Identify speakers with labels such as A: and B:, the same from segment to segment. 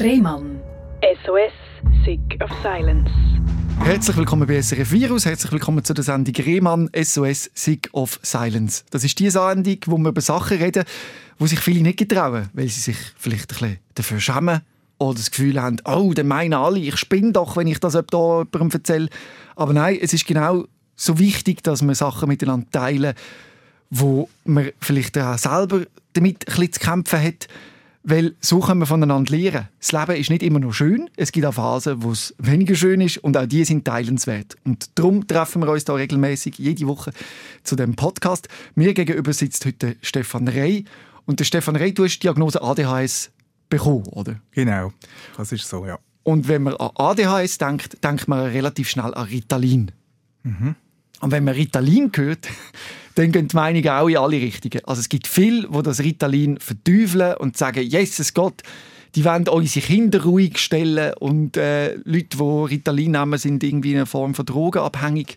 A: Rehmann.
B: SOS, Sick of Silence.
C: Herzlich willkommen bei SRF Virus, herzlich willkommen zu der Sendung Rehmann SOS Sick of Silence. Das ist die Sendung, wo wir über Sachen reden, wo sich viele nicht getrauen, weil sie sich vielleicht ein bisschen dafür schämen oder das Gefühl haben, oh, dann meinen alle, ich spinne doch, wenn ich das jemandem erzähle. Aber nein, es ist genau so wichtig, dass wir Sachen miteinander teilen, wo man vielleicht auch selber damit ein bisschen zu kämpfen hat, weil so können wir voneinander lernen. Das Leben ist nicht immer nur schön. Es gibt auch Phasen, wo es weniger schön ist und auch die sind teilenswert. Und darum treffen wir uns da regelmäßig jede Woche zu dem Podcast. Mir gegenüber sitzt heute Stefan Rey. Und der Stefan Rey, du hast die Diagnose ADHS bekommen, oder?
D: Genau, das ist so, ja.
C: Und wenn man an ADHS denkt, denkt man relativ schnell an Ritalin. Mhm. Und wenn man Ritalin hört, dann gehen die Meinungen auch in alle Richtungen. Also es gibt viele, die das Ritalin verteufeln und sagen, Jesus Gott, die wollen unsere Kinder ruhig stellen und äh, Leute, die Ritalin nehmen, sind irgendwie in einer Form von drogenabhängig.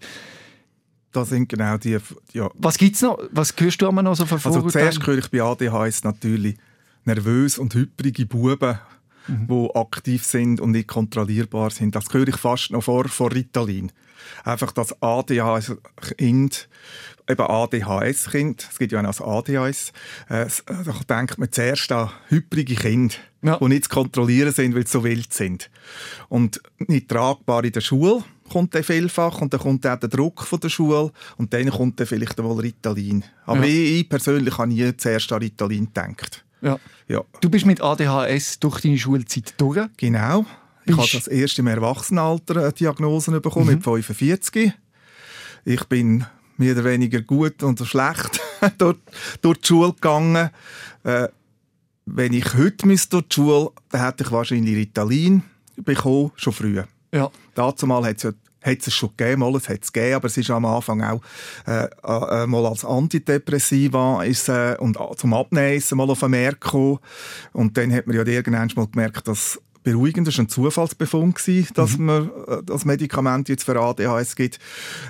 D: Das sind genau die... Ja.
C: Was gibt es noch? Was hörst du immer noch so von
D: Also zuerst höre ich bei ADHS natürlich nervös und hyperige Buben, mhm. die aktiv sind und nicht kontrollierbar sind. Das höre ich fast noch vor, vor Ritalin. Einfach das ADHS-Kind, eben ADHS-Kind, es gibt ja auch noch das ADHS, äh, da denkt man zuerst an hybrige Kinder, ja. die nicht zu kontrollieren sind, weil sie so wild sind. Und nicht tragbar in der Schule kommt dann vielfach und dann kommt auch der Druck von der Schule und dann kommt dann vielleicht wohl Ritalin. Aber ja. ich, ich, persönlich habe nie zuerst an Ritalin gedacht.
C: Ja. ja. Du bist mit ADHS durch deine Schulzeit durch?
D: Genau. Ich habe das erste im Erwachsenenalter eine Diagnose bekommen, mhm. mit 45. Ich bin mehr oder weniger gut oder schlecht durch, durch die Schule gegangen. Äh, wenn ich heute müsste durch die Schule, dann hätte ich wahrscheinlich Ritalin bekommen, schon früher. Ja. Dazu mal hat es ja hat es schon gegeben, mal, es hat es gegeben, aber es ist am Anfang auch äh, äh, mal als Antidepressiva ist, äh, und zum Abnehmen ist mal auf den Markt gekommen. Und dann hat man ja irgendwann mal gemerkt, dass beruhigend. Das war ein Zufallsbefund, gewesen, dass mhm. man äh, das Medikament jetzt für ADHS gibt.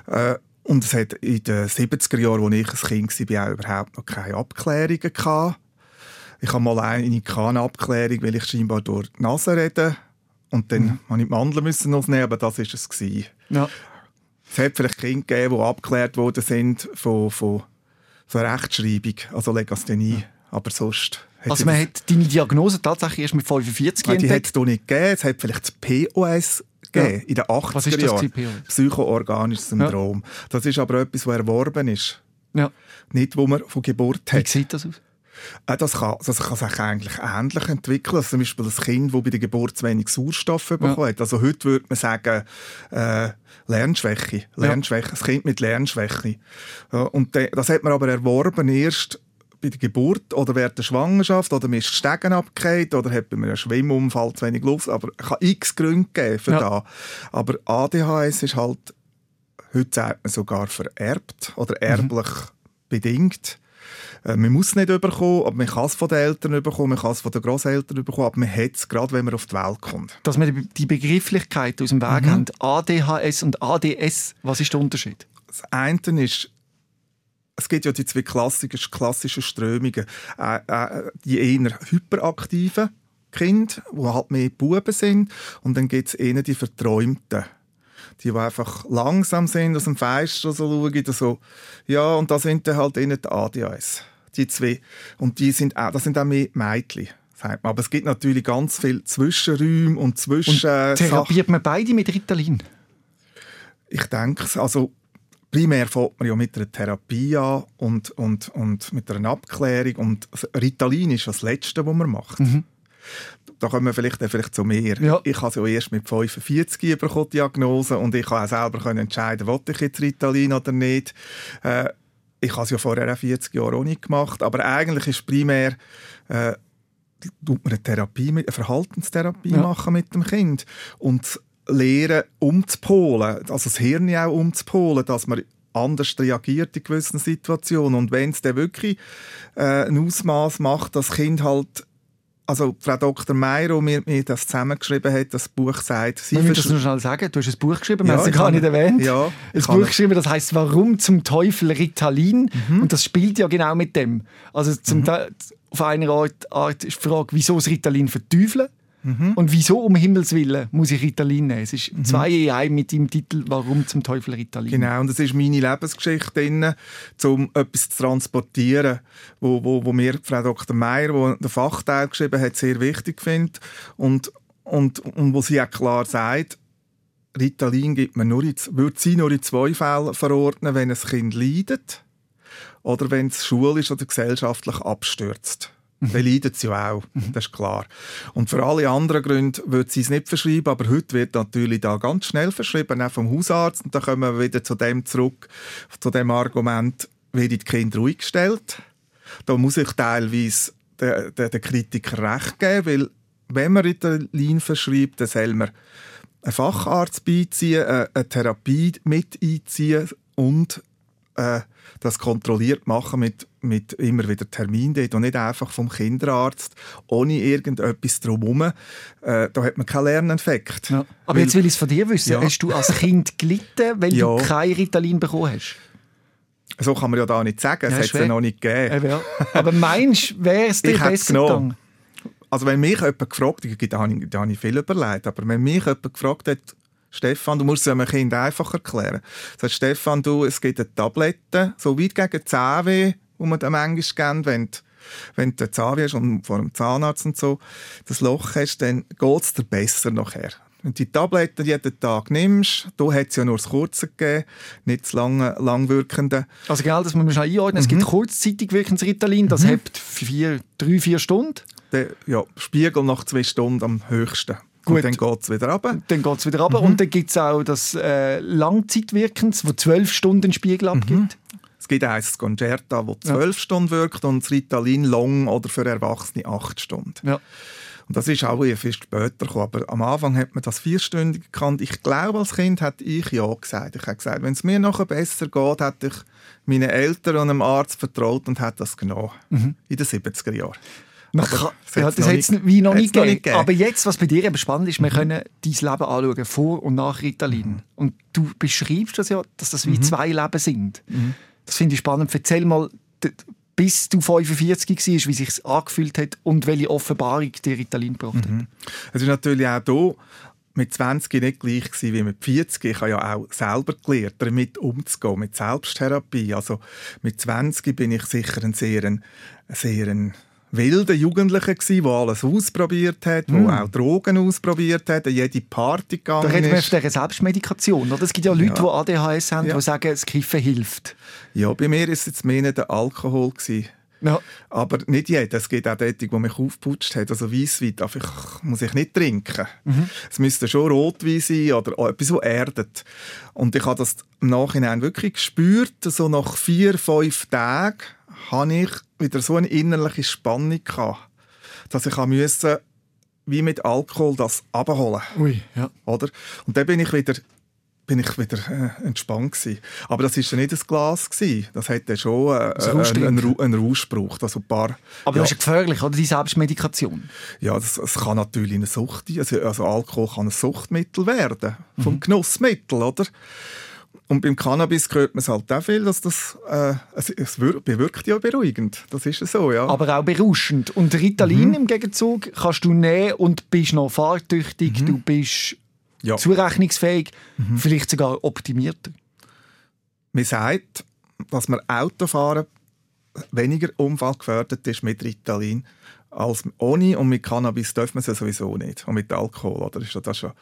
D: Äh, und es hat in den 70er Jahren, als ich ein Kind war, auch überhaupt noch keine Abklärungen gehabt. Ich habe mal eine, eine Abklärung, weil ich scheinbar durch die Nase rede. Und dann mhm. musste ich die Mandeln müssen aufnehmen, aber das war es. Gewesen. Ja. Es hat vielleicht Kinder gegeben, die abgeklärt worden sind von, von, von Rechtschreibung, also Legasthenie. Ja. Aber sonst
C: also man hat deine Diagnose tatsächlich erst mit 45
D: Nein, Die hat es nicht gegeben. Es hat vielleicht das POS gegeben, ja. in den 80er Jahren. Psychoorganisches Syndrom. Ja. Das ist aber etwas, das erworben ist. Ja. Nicht, wo man von Geburt hat.
C: Wie sieht das aus?
D: Äh, das kann, das kann sich eigentlich ähnlich entwickeln. Also zum Beispiel ein Kind, das bei der Geburt zu wenig Sauerstoff bekommen ja. hat. Also heute würde man sagen, äh, Lernschwäche. Lernschwäche. Ja. Ein Kind mit Lernschwäche. Und das hat man aber erworben erst bei der Geburt oder während der Schwangerschaft oder man ist Stegen abgekehrt oder hat bei einem Schwimmunfall zu wenig Luft. Aber es kann x Gründe geben für ja. das. Aber ADHS ist halt, heute sagt man sogar vererbt oder mhm. erblich mhm. bedingt. Äh, man muss es nicht überkommen, aber man kann es von den Eltern bekommen, man kann es von den Großeltern bekommen, aber man hat es gerade, wenn man auf die Welt kommt.
C: Dass wir die Begrifflichkeit aus dem Weg mhm. haben, ADHS und ADS, was ist der Unterschied?
D: Das eine ist es gibt ja die zwei klassischen, klassischen Strömungen. Äh, äh, die eher hyperaktiven Kinder, die halt mehr Buben sind. Und dann gibt es eher die Verträumten. Die, die einfach langsam sind, aus dem Fenster so schauen. So. Ja, und da sind dann halt eher die ADHS. Die zwei. Und die sind auch, das sind auch mehr Mädchen. Aber es gibt natürlich ganz viele Zwischenräume und Zwischen... Und
C: therapiert man beide mit Ritalin?
D: Ich denke es. Also primär fängt man ja mit einer Therapie an und, und, und mit einer Abklärung. Und Ritalin ist das Letzte, was man macht. Mhm. Da kommen wir vielleicht, vielleicht zu mir. Ja. Ich habe ja erst mit 45 bekommen, Diagnose und ich konnte auch selber entscheiden, ob ich jetzt Ritalin oder nicht. Äh, ich habe es ja vorher auch 40 Jahre auch nicht gemacht, aber eigentlich ist primär äh, tut man eine Therapie, eine Verhaltenstherapie ja. machen mit dem Kind und lernen umzupolen, also das Hirn auch umzupolen, dass man anders reagiert in gewissen Situationen. Und wenn es dann wirklich äh, ein Ausmaß macht, das Kind halt also Frau Dr. Meyer, die mir, mir das zusammengeschrieben hat, das Buch sagt...
C: Sie ich das nur schnell sagen, du hast ein Buch geschrieben, ja, haben es gar nicht erwähnt. Ja, ein Buch geschrieben, das heißt «Warum zum Teufel Ritalin?» mhm. und das spielt ja genau mit dem. Also zum mhm. auf einer Art, Art ist die Frage, wieso das Ritalin verteufeln? Mhm. Und wieso um Himmels Willen muss ich Ritalin nehmen? Es ist mhm. zwei in einem mit dem Titel «Warum zum Teufel Ritalin?»
D: Genau, und das ist meine Lebensgeschichte drin, um etwas zu transportieren, wo, wo, wo mir Frau Dr. Meier, die den Fachteil geschrieben hat, sehr wichtig findet und, und, und wo sie auch klar sagt, Ritalin gibt man nur in, würde sie nur in zwei Fällen verordnen, wenn ein Kind leidet oder wenn es schulisch oder gesellschaftlich abstürzt. Dann leidet sie auch, das ist klar. Und für alle anderen Gründe würde sie es nicht verschreiben, aber heute wird natürlich da ganz schnell verschrieben, auch vom Hausarzt. Und da kommen wir wieder zu dem zurück, zu dem Argument, wird die Kinder ruhig gestellt. Da muss ich teilweise den, den, den Kritiker recht geben, weil wenn man Ritalin verschreibt, dann soll man einen Facharzt beiziehen, eine Therapie mit einziehen und äh, das kontrolliert machen mit, mit immer wieder Termin dort und nicht einfach vom Kinderarzt ohne irgendetwas drumherum. Äh, da hat man keinen Lerneffekt.
C: Ja. Aber weil, jetzt will ich es von dir wissen. Ja. Hast du als Kind gelitten, weil ja. du kein Ritalin bekommen hast?
D: So kann man ja da nicht sagen, es hat es ja noch nicht gegeben.
C: Aber meinst du, wäre es dir besser gegangen?
D: Also wenn mich jemand gefragt hat, da habe ich, da habe ich viel überlegt, aber wenn mich jemand gefragt hat, Stefan, du musst es einem Kind einfach erklären. Sagt Stefan, du, es gibt eine Tablette, so weit gegen Zahnweh, wo man dann manchmal kennt, wenn du, wenn du Zahnweh hast und vor dem Zahnarzt und so das Loch hast, dann geht es dir besser nachher. Wenn du die Tabletten jeden Tag nimmst, da hat es ja nur das Kurze gegeben, nicht das lange, langwirkende.
C: Also genau, das muss man schon einordnen. Mhm. Es gibt mhm. kurzzeitig wirkendes Ritalin, das mhm. hat vier, drei, vier Stunden.
D: Der, ja, Spiegel nach zwei Stunden am höchsten. Gut. Und dann geht es wieder runter.
C: Dann geht es wieder runter. Mhm. Und dann gibt es auch das äh, Langzeitwirkens, das zwölf Stunden Spiegel mhm. abgibt.
D: Es gibt eins, das Concerta, das zwölf ja. Stunden wirkt und das Ritalin Long oder für Erwachsene acht Stunden. Ja. Und das ist auch viel später gekommen. Aber am Anfang hat man das vierstündig gekannt. Ich glaube, als Kind hätte ich ja gesagt. Ich habe gesagt, wenn es mir nachher besser geht, hätte ich meinen Eltern und einem Arzt vertraut und hätte das genommen. Mhm. In den 70er Jahren.
C: Man kann, ja, das hat es wie noch nicht gegeben. Aber jetzt, was bei dir eben spannend ist, wir mhm. können dein Leben anschauen, vor und nach Ritalin. Mhm. Und du beschreibst das ja, dass das wie mhm. zwei Leben sind. Mhm. Das finde ich spannend. Erzähl mal, bis du 45 warst, wie sich angefühlt hat und welche Offenbarung dir Ritalin gebracht hat. Mhm.
D: Es ist natürlich auch hier mit 20 nicht gleich gewesen wie mit 40. Ich habe ja auch selber gelernt, damit umzugehen, mit Selbsttherapie. Also mit 20 bin ich sicher ein sehr, ein, sehr ein wilder Jugendlicher gsi, der alles ausprobiert hat, mm. auch Drogen ausprobiert hat, jede Party gegangen
C: Da reden wir von der Selbstmedikation. Oder? Es gibt ja Leute, ja. die ADHS haben, ja. die sagen, das Kiffen hilft.
D: Ja, bei mir war es jetzt mehr der Alkohol. Gewesen. Ja. Aber nicht jeder. Es gibt auch dort, die mich aufgeputscht hat. Also Weisswein darf ich, muss ich nicht trinken. Mhm. Es müsste schon Rotwein sein oder etwas, so erdet. Und ich habe das im Nachhinein wirklich gespürt, so nach vier, fünf Tagen habe ich wieder so eine innerliche Spannung gehabt, dass ich musste, wie mit Alkohol das abholen.
C: Ui, ja.
D: Oder? Und dann bin ich wieder bin ich wieder äh, entspannt gewesen. Aber das ist ja nicht ein Glas gewesen. Das hätte schon äh, einen, einen, einen Rausch gebraucht. Also ein paar,
C: Aber ja. das ist ja gefährlich, oder? Die Selbstmedikation.
D: Ja, das, das kann natürlich eine Sucht, also, also Alkohol kann ein Suchtmittel werden. Vom mhm. Genussmittel, oder? Und beim Cannabis hört man es halt auch viel, dass das äh, es, es bewirkt ja beruhigend. Das ist so, ja.
C: Aber auch berauschend. Und Ritalin mhm. im Gegenzug kannst du nehmen und bist noch fahrtüchtig, mhm. du bist ja. zurechnungsfähig, mhm. vielleicht sogar optimierter.
D: Man sagt, dass man Autofahren weniger unfallgefährdet ist mit Ritalin als ohne und mit Cannabis dürfen man es ja sowieso nicht. Und mit Alkohol, oder? Ist das, schon,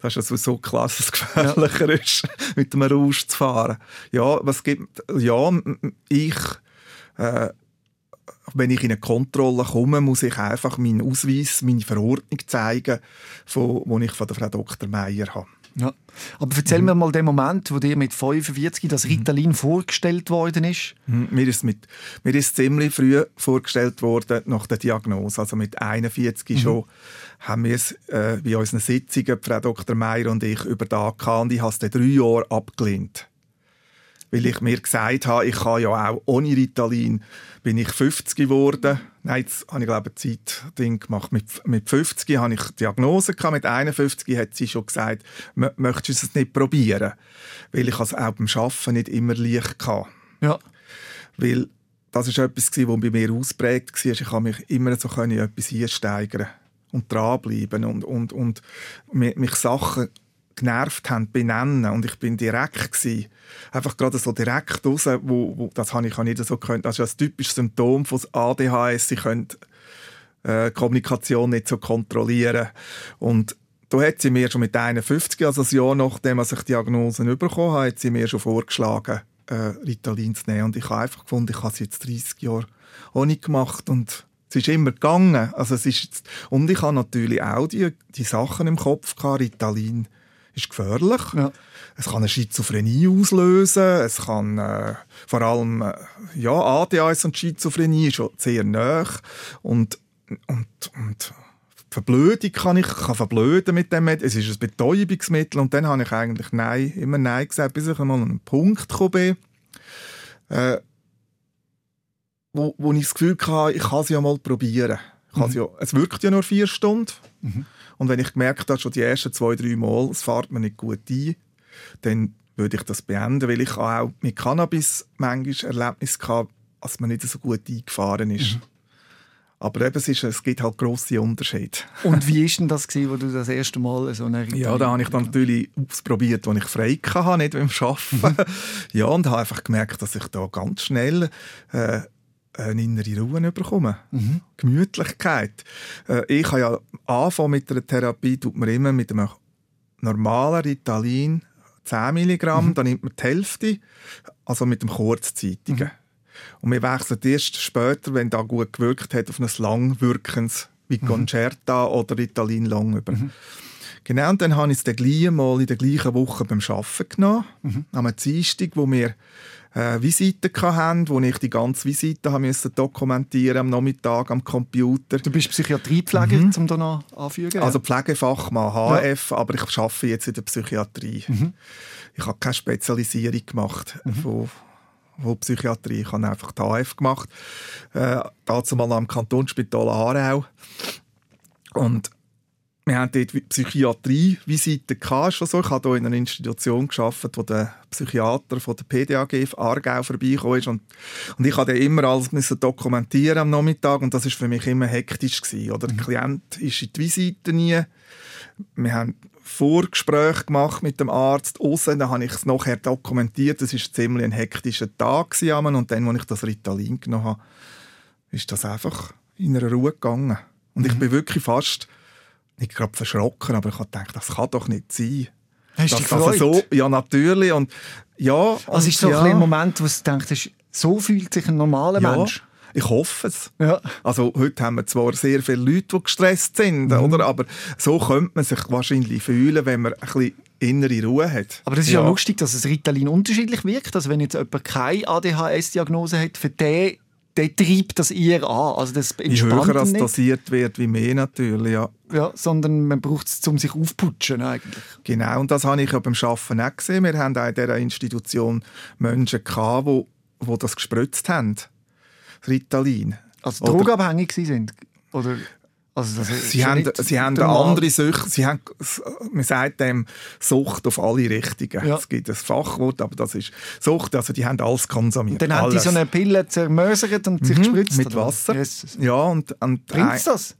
D: das ist ja sowieso klar, dass es gefährlicher ja. ist, mit einem Rausch zu fahren. Ja, was gibt, ja, ich, äh, wenn ich in eine Kontrolle komme, muss ich einfach meinen Ausweis, meine Verordnung zeigen, von, die ich von der Frau Dr. Meier habe.
C: Ja. Aber erzähl mhm. mir mal den Moment, wo dir mit 45 das Ritalin mhm. vorgestellt worden ist.
D: Mhm. Mir, ist mit, mir ist ziemlich früh vorgestellt worden nach der Diagnose. Also mit 41 mhm. schon haben wir es äh, bei unseren Sitzungen, Frau Dr. Meier und ich, über da gehabt. Und ich habe es drei Jahre abgelehnt weil ich mir gesagt habe, ich kann ja auch ohne Ritalin, bin ich 50 geworden. Nein, jetzt habe ich glaube ich ein Zeitding gemacht. Mit, mit 50 habe ich Diagnose gehabt, mit 51 hat sie schon gesagt, möchtest du es nicht probieren? Weil ich es auch beim Arbeiten nicht immer leicht hatte.
C: Ja.
D: Weil das ist etwas, was bei mir ausprägt war. Ich habe mich immer so etwas einsteigern und dranbleiben und, und, und mich Sachen genervt haben, benennen und ich bin direkt gewesen. Einfach gerade so direkt raus, wo, wo das habe ich auch nicht so können. Das ist ein typisches Symptom von ADHS. Sie können äh, Kommunikation nicht so kontrollieren und da hat sie mir schon mit 51, also das Jahr nachdem ich die Diagnosen bekommen habe, hat sie mir schon vorgeschlagen, äh, Ritalin zu nehmen. Und ich habe einfach gefunden, ich habe es jetzt 30 Jahre auch nicht gemacht und es ist immer gegangen. Also es ist und ich habe natürlich auch die, die Sachen im Kopf gehabt, Ritalin ist gefährlich. Ja. Es kann eine Schizophrenie auslösen. Es kann äh, vor allem äh, ja ADHS und Schizophrenie schon sehr nah und und und Verblödung kann ich kann verblöden mit dem Medikament. Es ist ein Betäubungsmittel und dann habe ich eigentlich Nein, immer Nein gesagt, bis ich einmal an einen Punkt gekommen bin, äh, wo, wo ich das Gefühl hatte, ich kann es ja mal probieren. Mhm. Ja, es wirkt ja nur vier Stunden. Mhm. Und wenn ich gemerkt habe, schon die ersten zwei, drei Mal, es fährt mir nicht gut ein, dann würde ich das beenden, weil ich auch mit Cannabis manchmal Erlebnis hatte, dass man nicht so gut eingefahren ist. Mhm. Aber eben, es, ist, es gibt halt grosse Unterschiede.
C: Und wie war denn das, gewesen, wo du das erste Mal so eine
D: Ritalin Ja, da habe ich dann natürlich ausprobiert, als ich frei hatte, nicht beim Arbeiten. Mhm. ja, und habe einfach gemerkt, dass ich da ganz schnell äh, eine innere Ruhe bekommen. Mhm. Gemütlichkeit. Äh, ich habe ja anfangen mit einer Therapie, tut man immer mit einem normalen Ritalin 10 Milligramm, mhm. dann nimmt man die Hälfte, also mit dem kurzzeitigen. Mhm. Und wir wechseln erst später, wenn das gut gewirkt hat, auf ein langwirkendes wie mhm. Concerta oder Ritalin lang über. Mhm. Genau, und dann habe ich es dann mal in der gleichen Woche beim Arbeiten genommen. Mhm. Am Dienstag, wo wir äh, Visiten hatten, wo ich die ganze Visite haben dokumentieren am Nachmittag am Computer.
C: Du bist Psychiatriepfleger, mhm. um da noch anfügen?
D: Also Pflegefachmann, HF, ja. aber ich arbeite jetzt in der Psychiatrie. Mhm. Ich habe keine Spezialisierung gemacht mhm. von, von Psychiatrie. Ich habe einfach die HF gemacht. Äh, dazu mal am Kantonsspital Aarau. Und wir haben dort Psychiatrie-Visiten gehabt, so. Ich habe hier in einer Institution gearbeitet, wo der Psychiater von der PDAG Aargau vorbeigekommen ist. Und, und ich musste immer alles müssen dokumentieren am Nachmittag und das war für mich immer hektisch gewesen. Oder? Mhm. Der Klient ist in die Visite nie. Wir haben Vorgespräche gemacht mit dem Arzt außen, dann habe ich es nachher dokumentiert. Das war ziemlich ein hektischer Tag gewesen. und dann, als ich das Ritalin genommen habe, ist das einfach in einer Ruhe gegangen. Und mhm. ich bin wirklich fast nicht gerade verschrocken, aber ich habe gedacht, das kann doch nicht sein.
C: Hast du dich also so,
D: Ja, natürlich. Und, ja,
C: also ist so ja. ein Moment, wo du denkst, so fühlt sich ein normaler ja. Mensch.
D: Ich hoffe es. Ja. Also heute haben wir zwar sehr viele Leute, die gestresst sind, mhm. oder? aber so könnte man sich wahrscheinlich fühlen, wenn man ein bisschen innere Ruhe hat.
C: Aber das ist ja, ja lustig, dass das Ritalin unterschiedlich wirkt. Also wenn jetzt jemand keine ADHS-Diagnose hat, für den der treibt das eher an. Also das
D: Je höher das dosiert wird, wie mehr natürlich, ja.
C: Ja, sondern man braucht es, um sich aufputschen eigentlich.
D: Genau, und das habe ich ja beim Arbeiten auch gesehen. Wir haben auch in dieser Institution Menschen gehabt, die, die das gespritzt haben. Ritalin.
C: Also drogenabhängig sind? Oder
D: also sie haben, sie haben eine andere Sucht, sie haben, man sagt dem Sucht auf alle Richtungen. Ja. Es gibt ein Fachwort, aber das ist Sucht, also die haben alles konsumiert.
C: Und dann haben die so eine Pille zermösert und sich mhm, gespritzt?
D: Mit Wasser.
C: Yes.
D: Ja, und, und
C: Bringt's das?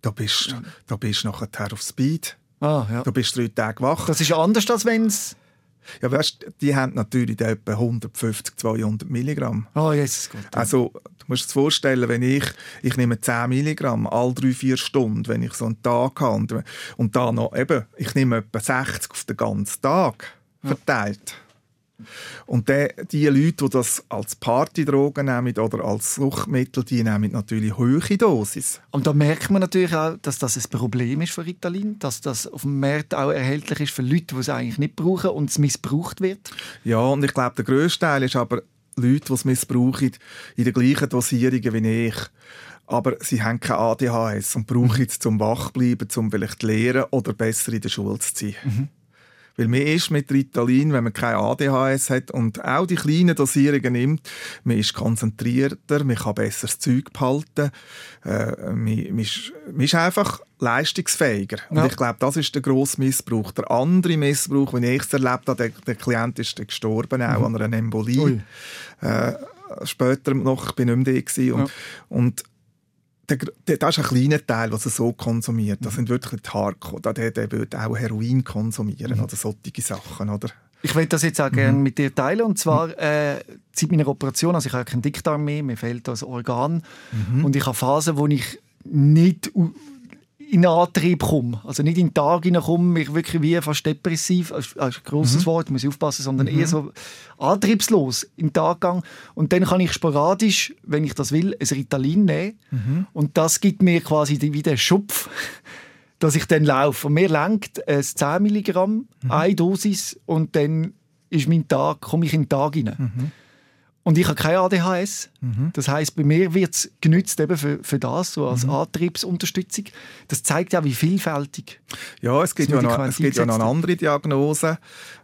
D: Da bist, da bist du nachher auf Speed.
C: Ah, ja.
D: Du bist drei Tage wach.
C: Das ist anders, als wenn es
D: ja, weißt, die haben natürlich etwa 150, 200 Milligramm.
C: Oh, Jesus Gott.
D: Also, du musst dir vorstellen, wenn ich, ich nehme 10 Milligramm alle drei, vier Stunden, wenn ich so einen Tag habe. Und, und da noch, eben, ich nehme etwa 60 auf den ganzen Tag verteilt. Ja. Und die, die Leute, die das als Partydrogen nehmen oder als Suchtmittel, die nehmen natürlich hohe Dosis.
C: Und da merkt man natürlich auch, dass das ein Problem ist für Ritalin, dass das auf dem Markt auch erhältlich ist für Leute, die es eigentlich nicht brauchen und es missbraucht wird.
D: Ja, und ich glaube, der grösste Teil ist aber Leute, die es missbrauchen, in der gleichen Dosierung wie ich aber sie haben kein ADHS und brauchen es zum Wachbleiben, zum vielleicht lernen oder besser in der Schule zu sein. Mhm. Weil man ist mit Ritalin, wenn man kein ADHS hat und auch die kleinen Dosierungen nimmt, man ist konzentrierter, man kann besser das Zeug behalten, äh, man, man, ist, man, ist, einfach leistungsfähiger. Ja. Und ich glaube, das ist der grosse Missbrauch. Der andere Missbrauch, den ich erlebt habe, der, der Klient ist gestorben, auch mhm. an einer Embolie. Äh, später noch, ich bin nicht mehr da und, ja. und der, das ist ein kleiner Teil, was er so konsumiert. Das sind wirklich die Hardcore. Der, der würde auch Heroin konsumieren oder solche Sachen, oder?
C: Ich will das jetzt auch gerne mit dir teilen. Und zwar äh, seit meiner Operation, also ich habe keinen Dickdarm mehr, mir fehlt das Organ. Und ich habe Phasen, wo ich nicht in Antrieb komme. Also nicht in den Tag hineinkomme, mich wirklich wie fast depressiv, das ist ein grosses Wort, muss ich aufpassen, sondern eher so antriebslos in den Tag gehe. Und dann kann ich sporadisch, wenn ich das will, ein Ritalin nehmen. Und das gibt mir quasi wie den Schupf, dass ich dann laufe. Und mir lenkt ein 10 Milligramm, eine Dosis und dann ist mein Tag, komme ich in den Tag hinein. Und ich habe kein ADHS. Das heißt, bei mir wird es genützt eben für, für das, so als Antriebsunterstützung. Das zeigt ja, wie vielfältig.
D: Ja, es gibt, ja noch, es gibt ja noch eine andere Diagnose,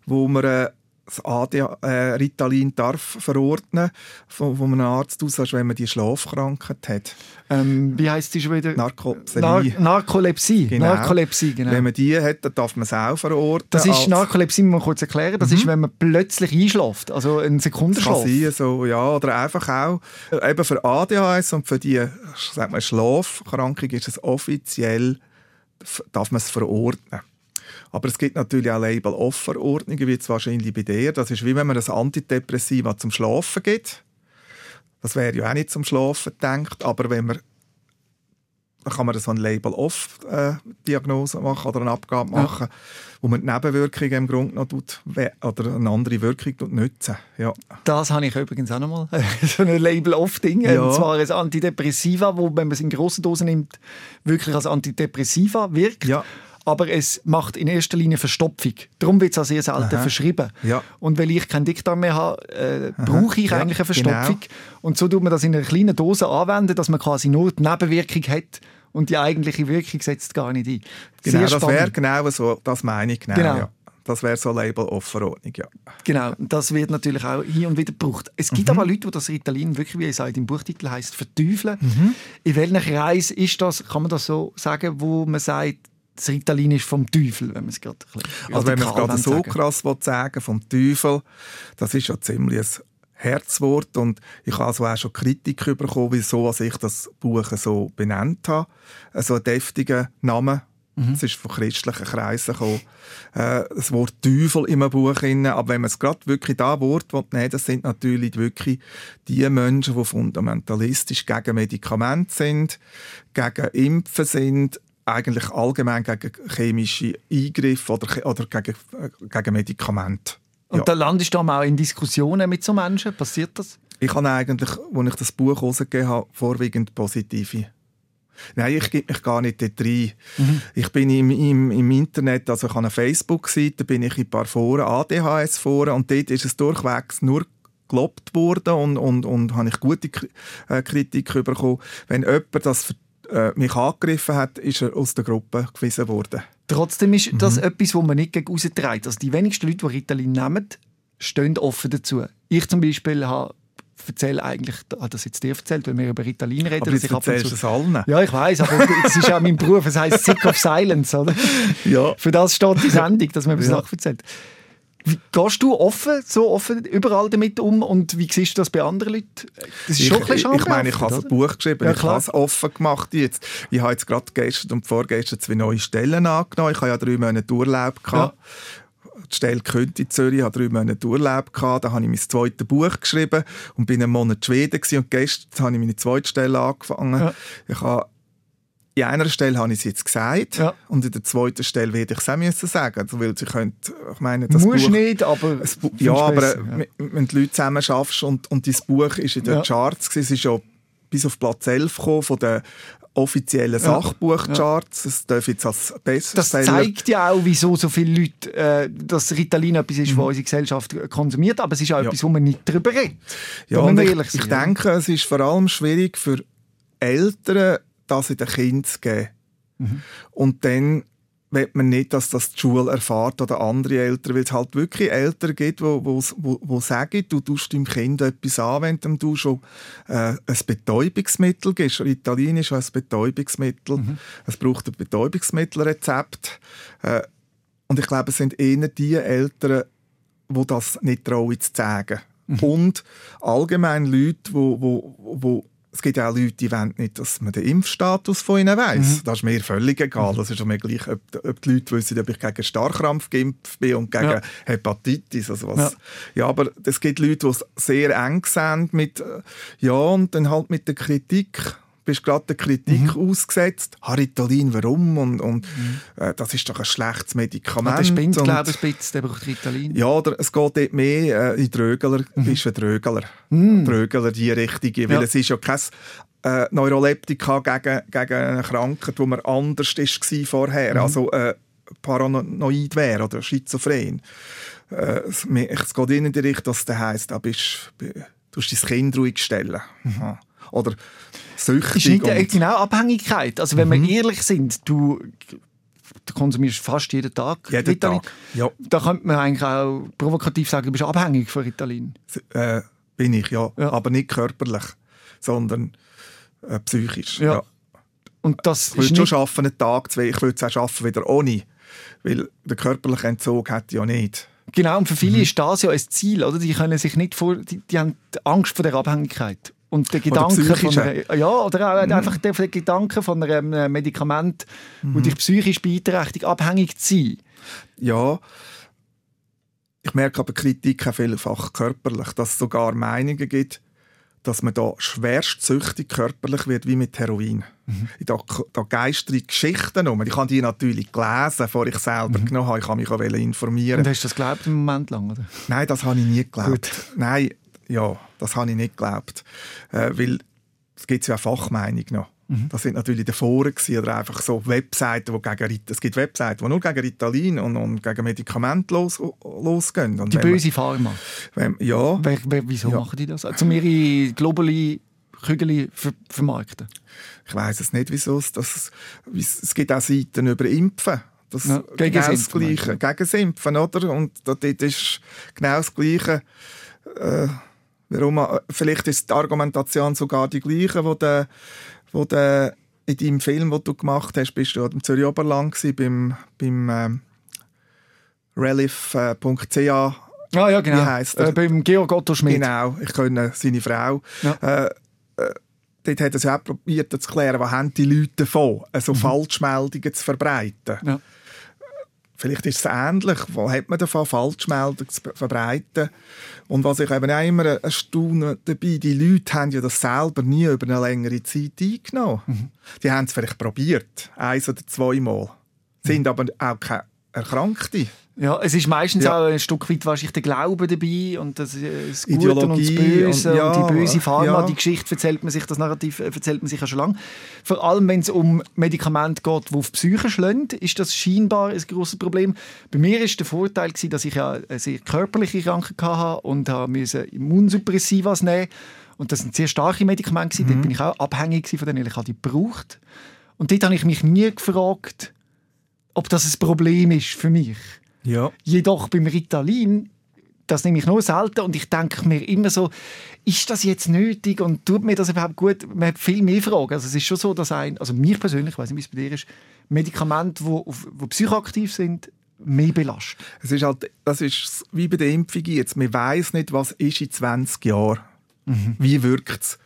D: wo man äh, das äh, Ritalin darf verordnen von, von einem Arzt aus, als wenn man die Schlafkrankheit hat.
C: Ähm, wie heißt die schon wieder?
D: Narkolepsie.
C: Nar Narkolepsie.
D: Genau.
C: Narkolepsie, genau.
D: Wenn man die hat, dann darf man es auch verordnen.
C: das ist Narkolepsie, muss man kurz erklären. Das ist, wenn man plötzlich einschläft, also ein
D: kann
C: Sekundenschlaf.
D: sein, so, ja, oder einfach auch äh, eben für ADHS und für die sag mal, Schlafkrankung ist es offiziell, darf man es verordnen. Aber es gibt natürlich auch Label-Off-Verordnungen, wie jetzt wahrscheinlich bei dir. Das ist wie wenn man ein Antidepressiva zum Schlafen gibt. Das wäre ja auch nicht zum Schlafen gedacht, aber wenn man dann kann man so eine Label-Off-Diagnose machen oder eine Abgabe
C: Ja.
D: machen, wo man die Nebenwirkungen im Grunde noch tut, oder eine andere Wirkung tut nutzen. Ja.
C: Das habe ich übrigens auch nochmal. so ein Label-Off-Ding.
D: Ja.
C: Und zwar ein Antidepressiva, wo, wenn man es in grossen Dosen nimmt, wirklich als Antidepressiva wirkt.
D: Ja.
C: Aber es macht in erster Linie Verstopfung. Darum wird es auch sehr selten
D: Aha.
C: verschrieben.
D: Ja.
C: Und weil ich keinen Dickdarm mehr habe, äh, brauche ich
D: Ja,
C: eigentlich eine Verstopfung.
D: genau.
C: Und so tut man das in einer kleinen Dose anwenden, dass man quasi nur die Nebenwirkung hat und die eigentliche Wirkung setzt gar nicht ein.
D: Genau,
C: Sehr
D: das wäre genau so, das meine ich genau.
C: Genau.
D: Ja. Das wäre so Label-Off-Verordnung, ja.
C: Genau, das wird natürlich auch hier und wieder gebraucht. Es gibt
D: Mhm.
C: aber Leute, die das Ritalin wirklich, wie es auch im Buchtitel heißt, verteufeln.
D: Mhm.
C: In welchem Kreis ist das, kann man das so sagen, wo man sagt, das Ritalin ist vom Teufel, wenn man es gerade
D: Also wenn man es gerade so
C: sagen
D: krass sagen vom Teufel, das ist ja ziemlich ein Herzwort und ich habe also auch schon Kritik bekommen, wieso ich das Buch so benannt habe. So einen deftigen Namen.
C: Mhm.
D: Es ist von christlichen Kreisen gekommen. Äh, das Wort Teufel im Buch drin. Aber wenn man es gerade wirklich da Wort will, nehmen, das sind natürlich wirklich die Menschen, die fundamentalistisch gegen Medikamente sind, gegen Impfen sind, eigentlich allgemein gegen chemische Eingriffe oder, oder gegen, äh, gegen Medikamente.
C: Und
D: Ja.
C: da landest du auch in Diskussionen mit so Menschen, passiert das?
D: Ich habe eigentlich, als ich das Buch herausgegeben habe, vorwiegend positive. Nein, ich gebe mich gar nicht dort rein. Ich bin im, im, im Internet, also ich habe eine Facebook-Seite, bin ich in ein paar Foren, ADHS-Foren, und dort ist es durchwegs nur gelobt worden und, und, und habe ich gute äh, Kritik bekommen. Wenn jemand das äh, mich angegriffen hat, ist er aus der Gruppe gewiesen worden.
C: Trotzdem ist das
D: Mhm.
C: etwas, wo man nicht gegen rausträgt. Also die wenigsten Leute, die Ritalin nehmen, stehen offen dazu. Ich zum Beispiel habe erzähle eigentlich, habe das jetzt dir erzählt, weil wir über Ritalin reden.
D: Aber
C: dass
D: jetzt
C: ich
D: du
C: zu-
D: es allen.
C: Ja, ich weiß, aber es ist ja mein Beruf. Es heißt Sick of Silence, oder?
D: Ja.
C: Für das steht die Sendung, dass man über
D: Ja.
C: Sachen erzählt. Wie gehst du offen, so offen überall damit um und wie siehst du das bei anderen Leuten? Das ist schon ein
D: ich,
C: bisschen
D: ich, ich meine, ich habe ein? Buch geschrieben,
C: Ja,
D: ich habe es offen gemacht jetzt. Ich habe jetzt gerade gestern und vorgestern zwei neue Stellen angenommen. Ich habe ja drei Monate Urlaub gehabt. Die Stelle gekündigt in Zürich, ich hatte drei Monate Urlaub gehabt. Dann habe ich mein zweites Buch geschrieben und bin einen Monat in Schweden gewesen. und gestern habe ich meine zweite Stelle angefangen.
C: Ja.
D: Ich habe in einer Stelle habe ich es jetzt gesagt
C: Ja.
D: und in der zweiten Stelle werde ich es auch müssen sagen, also, weil sie können, ich meine, das
C: Musst
D: Buch,
C: nicht, aber
D: Bu ja, aber
C: besser,
D: äh, wenn- die Leute zusammen schaffst und, und dein Buch ist in den
C: Ja.
D: Charts, es ist ja bis auf Platz 11 gekommen von den offiziellen Sachbuchcharts. Es darf jetzt als
C: Das
D: Bestseller...
C: zeigt ja auch, wieso so viele Leute, äh, dass Ritalin etwas ist,
D: Mhm.
C: was unsere Gesellschaft konsumiert, aber es ist auch etwas, wo man nicht darüber redet.
D: Ja, und ich, ich
C: ja.
D: denke, es ist vor allem schwierig für Eltern, das in den Kindern zu geben.
C: Mhm.
D: Und dann will man nicht, dass das die Schule erfahrt oder andere Eltern, weil es halt wirklich Eltern gibt, die wo, wo, wo sagen, du tust deinem Kind etwas an, wenn du schon äh, ein Betäubungsmittel gibst. Ritalin ist ein Betäubungsmittel.
C: Mhm.
D: Es braucht ein Betäubungsmittelrezept. Äh, und ich glaube, es sind eher die Eltern, die das nicht trauen zu sagen. Und allgemein Leute, die, wo, wo es gibt ja auch Leute, die wollen nicht, dass man den Impfstatus von ihnen weiss. Mhm. Das ist mir völlig egal. Das ist mir gleich, ob, ob, die Leute wissen, ob ich gegen Starkrampf geimpft bin und gegen ja. Hepatitis. Also was. Ja. ja, aber es gibt Leute, die es sehr eng sind mit, äh, ja, und dann halt mit der Kritik bist gerade der Kritik mhm. ausgesetzt. Ritalin, warum? Und, und mhm. äh, das ist doch ein schlechtes Medikament. Ja,
C: der spinnt, glaube ich, ein bisschen, der braucht Ritalin.
D: Ja, oder es geht dort mehr äh, in Drögler, mhm. bist ein Drögler. Mhm. Drögler, die richtige, weil ja. es ist ja kein äh, Neuroleptika gegen, gegen eine Krankheit, die man anders war vorher, mhm. also äh, paranoid wäre oder schizophren. Äh, es, es geht in die Richtung, dass das heisst, da bist, du musst dein Kind ruhig stellen. Mhm. Oder süchtig.
C: Ist nicht eine genau Abhängigkeit. Also wenn mhm. wir ehrlich sind, du, du konsumierst fast jeden Tag
D: jeden Ritalin. Tag, ja.
C: Da könnte man eigentlich auch provokativ sagen, du bist abhängig von Ritalin.
D: Äh, bin ich, ja. ja. Aber nicht körperlich, sondern äh, psychisch. Ja. ja.
C: Und das
D: ich würde schon schaffen, einen Tag, zwei. Ich würde es auch schaffen, wieder ohne. Weil der körperliche Entzug hat ja nicht.
C: Genau, und für viele mhm. ist das ja ein Ziel, oder? Die können sich nicht vor, die, die haben Angst vor der Abhängigkeit. Und der Gedanke von einer, ja, oder auch mhm. einfach der, Gedanke von einem Medikament, mhm. wo dich psychisch beeinträchtigt, abhängig zu sein.
D: Ja, ich merke aber Kritik auch vielfach körperlich, dass es sogar Meinungen gibt, dass man da schwerst süchtig körperlich wird, wie mit Heroin. Mhm. Da, da geistern Geschichten um. Ich habe die natürlich gelesen, bevor ich selber mhm. genommen habe. Ich habe mich auch informieren.
C: Und hast du das geglaubt im Moment lang? Oder?
D: Nein, das habe ich nie geglaubt. Gut. Nein, ja, das habe ich nicht geglaubt. Äh, weil es gibt ja Fachmeinung noch. Mhm. Das sind natürlich die Foren oder einfach so Webseiten, wo gegen es gibt Webseiten, die nur gegen Ritalin und, und gegen Medikamente los, losgehen. Und
C: die böse Pharma.
D: Wenn, ja.
C: Wer, wer, wieso ja. machen die das? Um ihre globale Kügel ver vermarkten?
D: Ich weiß es nicht, wieso es das. Es gibt auch Seiten über Impfen. Das
C: ja, gegen
D: genau das Gleiche. Gegen Impfen, oder? Und das ist genau das Gleiche. Äh, Warum, äh, vielleicht ist die Argumentation sogar die gleiche, wo der, wo der in deinem Film, den du gemacht hast, bist du am Zürich Oberland beim, beim ähm, relief.ca.
C: Ah ja, genau. Wie heisst Äh, beim Georg Otto Schmidt.
D: Genau, ich kenne seine Frau. Ja. Äh, äh, dort hat er es auch probiert zu klären, was haben die Leute davon, also mhm. Falschmeldungen zu verbreiten. Ja. Vielleicht ist es ähnlich. Was hat man davon, Falschmeldungen zu verbreiten? Und was ich eben auch immer erstaune dabei, die Leute haben ja das selber nie über eine längere Zeit eingenommen. Mhm. Die haben es vielleicht probiert, eins oder zweimal, sind mhm. aber auch keine Erkrankte.
C: Ja, es ist meistens ja. auch ein Stück weit wahrscheinlich der Glaube dabei und das, äh, das Gute und das Böse und, ja, und die böse Pharma. Ja. Die Geschichte erzählt man sich, das Narrativ äh, erzählt man sich ja schon lange. Vor allem, wenn es um Medikamente geht, die auf die Psyche schlagen, ist das scheinbar ein grosses Problem. Bei mir war der Vorteil, gewesen, dass ich ja eine sehr körperliche Krankheit hatte und musste Immunsuppressivas nehmen und das sind sehr starke Medikamente. Mhm. Dort bin ich auch abhängig von denen, ich habe die gebraucht. Und dort habe ich mich nie gefragt, ob das ein Problem ist für mich.
D: Ja.
C: Jedoch beim Ritalin, das nehme ich nur selten und ich denke mir immer so, ist das jetzt nötig und tut mir das überhaupt gut? Man hat viel mehr Fragen. Also es ist schon so, dass ein, also mir persönlich, ich weiß nicht, wie es bei dir ist, Medikamente, die wo, psychoaktiv sind, mehr belastet.
D: Es ist halt, das ist wie bei der Impfung jetzt. Man weiß nicht, was ist in 20 Jahren. Mhm. Wie wirkt es?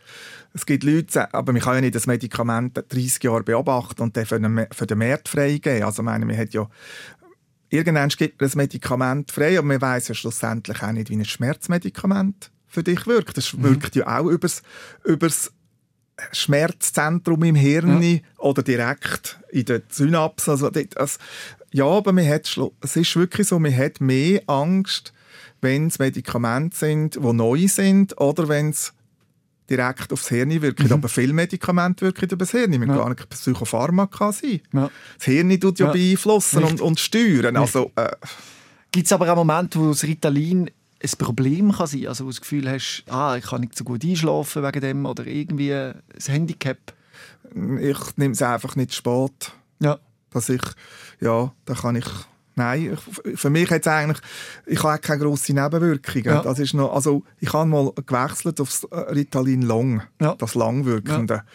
D: Es gibt Leute, aber man kann ja nicht das Medikament 30 Jahre beobachten und dann für den, für den Markt freigeben. Also, meine, man hat ja irgendwann gibt man das Medikament frei, aber man weiß ja schlussendlich auch nicht, wie ein Schmerzmedikament für dich wirkt. Das mhm. wirkt ja auch übers, übers Schmerzzentrum im Hirn ja. oder direkt in den Synapsen. Also das, ja, aber man hat, es ist wirklich so, man hat mehr Angst, wenn es Medikamente sind, die neu sind oder wenn es direkt aufs Hirn wirken. Mhm. Aber viele Medikamente wirken über das Hirn. Man ja. gar nicht Psychopharmaka sein. Ja. Das Hirn tut ja, ja. beeinflussen und, und steuern. Also, äh.
C: Gibt es aber auch Momente, wo das Ritalin ein Problem kann sein Also wo du das Gefühl hast, ah, ich kann nicht so gut einschlafen wegen dem oder irgendwie ein Handicap?
D: Ich nehme es einfach nicht spät.
C: Ja.
D: Dass ich, ja, da kann ich Nein, für mich hat es eigentlich, ich habe keine grossen Nebenwirkungen. Ja. Das ist noch, also ich habe mal gewechselt auf äh, Ritalin Long, ja. das Langwirkende. Ja.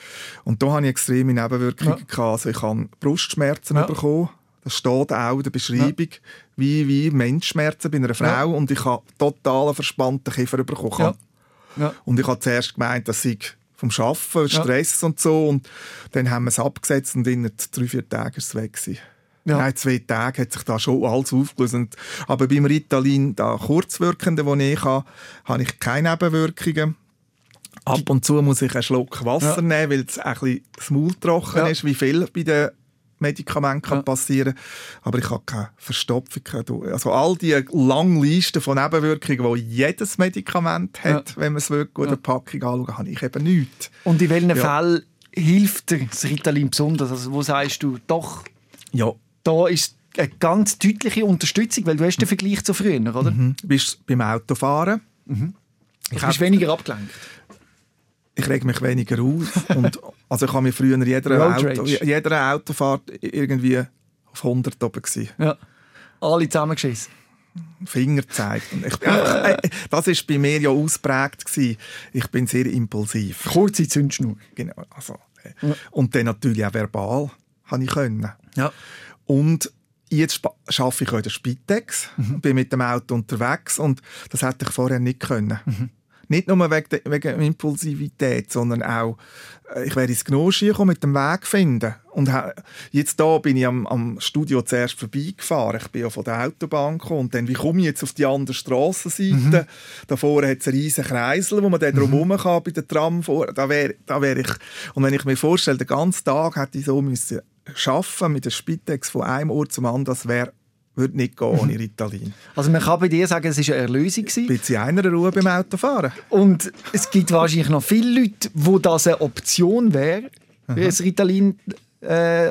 D: Und da hatte ich extreme Nebenwirkungen. Ja. Also ich habe Brustschmerzen bekommen. Das steht auch in der Beschreibung, wie, wie Menschschmerzen bei einer Frau. Und ich habe total verspannten Kiefer bekommen. Und ich habe zuerst gemeint, dass ich vom Arbeiten, Stress und so. Und dann haben wir es abgesetzt und in drei, vier Tagen ist es weg gewesen. Ja. Nein, zwei Tage hat sich da schon alles aufgelöst. Aber beim Ritalin, da kurzwirkende, das ich habe, habe ich keine Nebenwirkungen. Ab und zu muss ich einen Schluck Wasser ja. nehmen, weil es ein bisschen das Maul trocken ja. ist, wie viel bei den Medikamenten kann ja. passieren Aber ich habe keine Verstopfung. Also all die lange Liste von Nebenwirkungen, die jedes Medikament hat, wenn man es wirklich gut in der Packung anschaut, habe ich eben nichts.
C: Und in welchen Fällen hilft dir das Ritalin besonders? Also wo sagst du, doch,
D: ja.
C: Da ist eine ganz deutliche Unterstützung, weil du hast den Vergleich zu früher, oder?
D: Mhm. Du bist beim Autofahren.
C: Mhm. Du bist weniger abgelenkt
D: ich reg mich weniger auf. und, also ich habe mir früher jeder, Auto, jeder Autofahrt irgendwie auf 100 oben gewesen.
C: Ja. Alle zusammengeschissen.
D: Finger gezeigt. Ich, äh, das war bei mir ja ausprägt. Gewesen. Ich bin sehr impulsiv.
C: Kurze Zündschnur.
D: Genau. Also, ja. Und dann natürlich auch verbal. Habe ich können.
C: Ja.
D: Und jetzt arbeite ich auch in der Spitex, mhm. bin mit dem Auto unterwegs und das hätte ich vorher nicht können. Mhm. Nicht nur wegen, wegen Impulsivität, sondern auch, äh, ich werde ins Genuss kommen, mit dem Weg finden. Und jetzt da bin ich am, am Studio zuerst vorbeigefahren. Ich bin ja von der Autobahn gekommen. Und dann, wie komme ich jetzt auf die andere Strassenseite? Mhm. Davor hat es einen riesen Kreisel, wo man dann drum mhm. kann, bei der Tram vor. Da wäre da wär ich, und wenn ich mir vorstelle, den ganzen Tag hätte ich so müssen schaffen mit der Spitex von einem Ort zum anderen, das wäre würde nicht gehen ohne. Ritalin.
C: Also man kann bei dir sagen, es war eine Erlösung.
D: Ein bisschen einer Ruhe beim Autofahren.
C: Und es gibt wahrscheinlich noch viele Leute, wo das eine Option wäre, das Ritalin äh,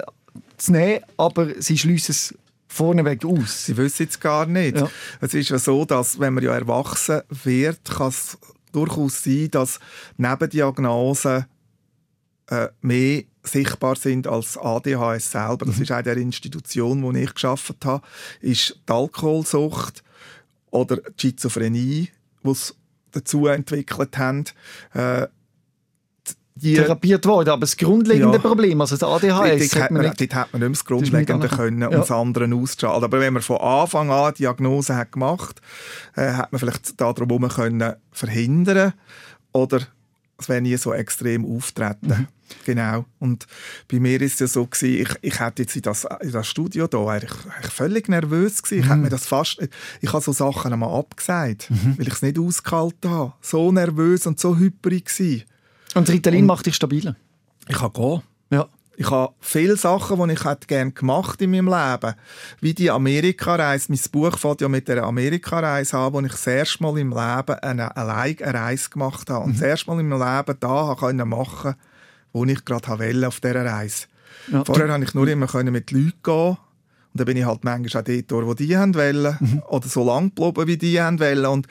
C: zu nehmen, aber sie schließen es vorneweg aus.
D: Sie wissen es gar nicht. Ja. Es ist ja so, dass wenn man ja erwachsen wird, kann es durchaus sein, dass Nebendiagnosen äh, mehr sichtbar sind als ADHS selber. Das mhm. ist auch der Institution, wo ich geschafft habe, ist die Alkoholsucht oder die Schizophrenie, die es dazu entwickelt haben. Äh,
C: die, therapiert worden, aber das grundlegende ja, Problem, also das ADHS...
D: Dort hat man, dort hat man nicht das Grundlegende können, ja. um das andere. Aber wenn man von Anfang an die Diagnose hat gemacht äh, hat man vielleicht darum können verhindern oder es wäre nie so extrem auftreten. Mhm. Genau. Und bei mir ist es ja so gewesen, ich, ich hätte jetzt in das, in das Studio da eigentlich, eigentlich völlig nervös gewesen. Mhm. Ich habe mir das fast, ich habe so Sachen einmal abgesagt, mhm. weil ich es nicht ausgehalten habe. So nervös und so hyperig gewesen.
C: Und Ritalin und macht dich stabiler?
D: Ich kann gehen.
C: Ja.
D: Ich habe viele Sachen, die ich gerne gemacht in meinem Leben. Wie die Amerikareise. Mein Buch fängt ja mit der Amerikareise an, wo ich das erste Mal im Leben eine, allein eine Reise gemacht habe. Und mhm. das erste Mal im Leben da konnte machen, wo ich gerade wollte auf dieser Reise. Ja. Vorher konnte ich nur immer mit Leuten gehen. Und dann bin ich halt manchmal auch dort, wo die wollen. Mhm. Oder so lang geblieben, wie die wollen. Und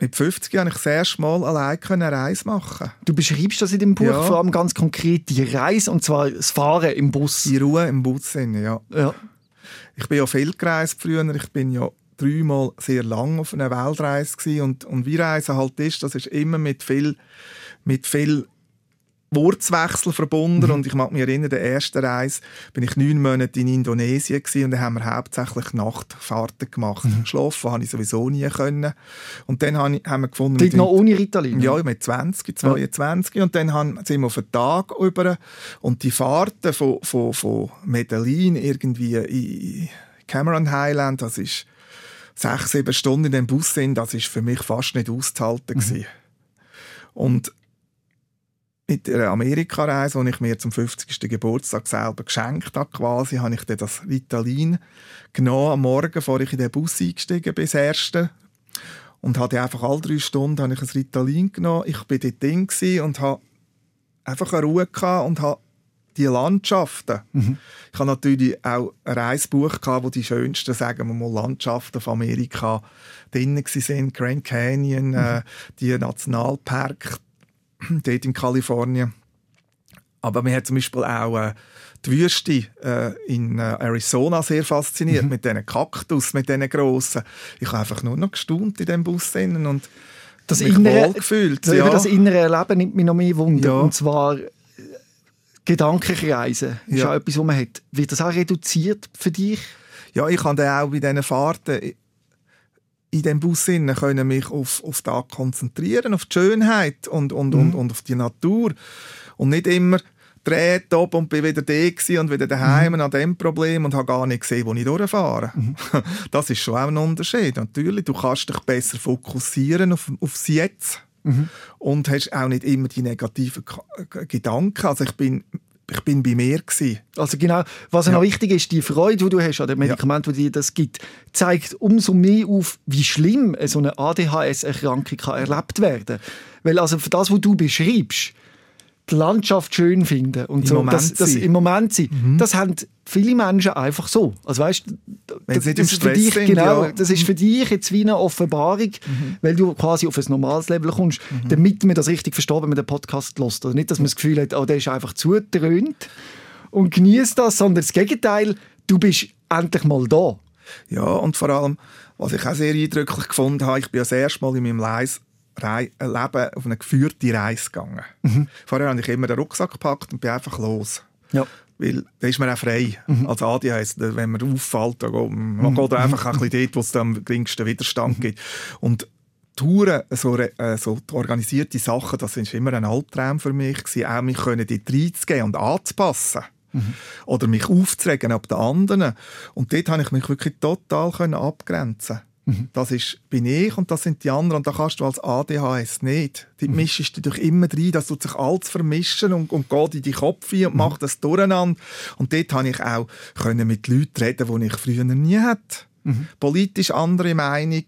D: mit 50 konnte ich das erste Mal allein eine Reise machen.
C: Du beschreibst das in dem Buch ja. vor allem ganz konkret, die Reise, und zwar das Fahren im Bus.
D: Die Ruhe im Bus, ja.
C: ja.
D: Ich bin ja viel gereist früher. Ich bin ja dreimal sehr lang auf einer Weltreise gewesen. und, und wie Reise halt ist, das ist immer mit viel, mit viel Wortwechsel verbunden mhm. und ich mag mich erinnern, der erste Reise bin ich neun Monate in Indonesien gewesen, und da haben wir hauptsächlich Nachtfahrten gemacht. Mhm. Schlafen habe ich sowieso nie können und dann haben wir gefunden...
C: Dort noch ohne Ritalin?
D: Ja, mit 20, 22 ja. und dann haben, sind wir auf einen Tag über und die Fahrten von, von, von Medellin irgendwie in Cameron Highland, das ist sechs, sieben Stunden in dem Bus sind, das ist für mich fast nicht auszuhalten mhm. Und mit der Amerikareise, die ich mir zum 50. Geburtstag selber geschenkt habe, quasi, habe ich dann das Ritalin genommen am Morgen, bevor ich in den Bus eingestiegen bin, das erste. Und hatte einfach alle drei Stunden habe ich ein Ritalin genommen. Ich war dort drin und habe einfach eine Ruhe gehabt und habe die Landschaften. Mhm. Ich habe natürlich auch ein Reisebuch gehabt, wo die schönsten, sagen wir mal, Landschaften von Amerika drin waren. Grand Canyon, mhm. äh, die Nationalpark, dort in Kalifornien. Aber mir hat zum Beispiel auch äh, die Wüste äh, in äh, Arizona sehr fasziniert, mhm. mit diesen Kaktus, mit diesen grossen. Ich habe einfach nur noch gestaunt in diesem Bus und
C: das mich innere, gefühlt. Ja. Über das innere Erleben nimmt mich noch mehr Wunder. Ja. Und zwar äh, Gedankenkreise ist ja. auch etwas, was man hat. Wird das auch reduziert für dich?
D: Ja, ich habe auch bei diesen Fahrten in dem Bus können mich auf, auf das konzentrieren, auf die Schönheit und, und,
C: Mhm.
D: und, und auf die Natur. Und nicht immer dreht ob und bin wieder da und wieder daheim
C: Mhm.
D: an dem Problem und habe gar nicht gesehen, wo ich durchfahre. Das ist schon auch ein Unterschied. Natürlich, du kannst dich besser fokussieren auf, aufs Jetzt
C: Mhm.
D: und hast auch nicht immer die negativen Gedanken. Also ich bin, ich bin bei mir gewesen.
C: Also genau, was ja. noch wichtig ist, die Freude, die du hast an dem Medikament, ja. dir das gibt, zeigt umso mehr auf, wie schlimm so eine ADHS-Erkrankung kann erlebt werden. Weil also für das, was du beschreibst, die Landschaft schön finden und
D: Im
C: so,
D: Moment
C: das, das im Moment sein, das haben viele Menschen einfach so. Also weißt, das,
D: nicht
C: das ist für dich
D: sind,
C: genau,
D: ja. Mhm.
C: das ist für dich jetzt wie eine Offenbarung, weil du quasi auf ein normales Level kommst,
D: Mhm.
C: damit man das richtig versteht, wenn man den Podcast lässt. Oder nicht, dass man das Gefühl hat, oh, der ist einfach zugetrönt und genießt das, sondern das Gegenteil, du bist endlich mal da.
D: Ja, und vor allem, was ich auch sehr eindrücklich gefunden habe, ich bin ja das erste Mal in meinem Leis Rei äh, Leben auf eine geführte Reise gegangen. Vorher habe ich immer den Rucksack gepackt und bin einfach los.
C: Ja.
D: Weil da ist man auch frei. Als ADHS, wenn man auffällt, dann geht man geht einfach ein bisschen dort, wo es am geringsten Widerstand gibt. Und Touren, so, äh, so die organisierte Sachen, das war immer ein Albtraum für mich. Gewesen, auch mich können dort reinzugehen und anzupassen. Oder mich aufzuregen ab den anderen. Und dort habe ich mich wirklich total können abgrenzen Das ist, bin ich und das sind die anderen. Und da kannst du als ADHS nicht. Dort mischst du dich immer rein, das tut sich alles vermischen und, und geht in die Kopf und macht das durcheinander. Und dort habe ich auch können mit Leuten reden, die ich früher nie hatte. Politisch andere Meinung.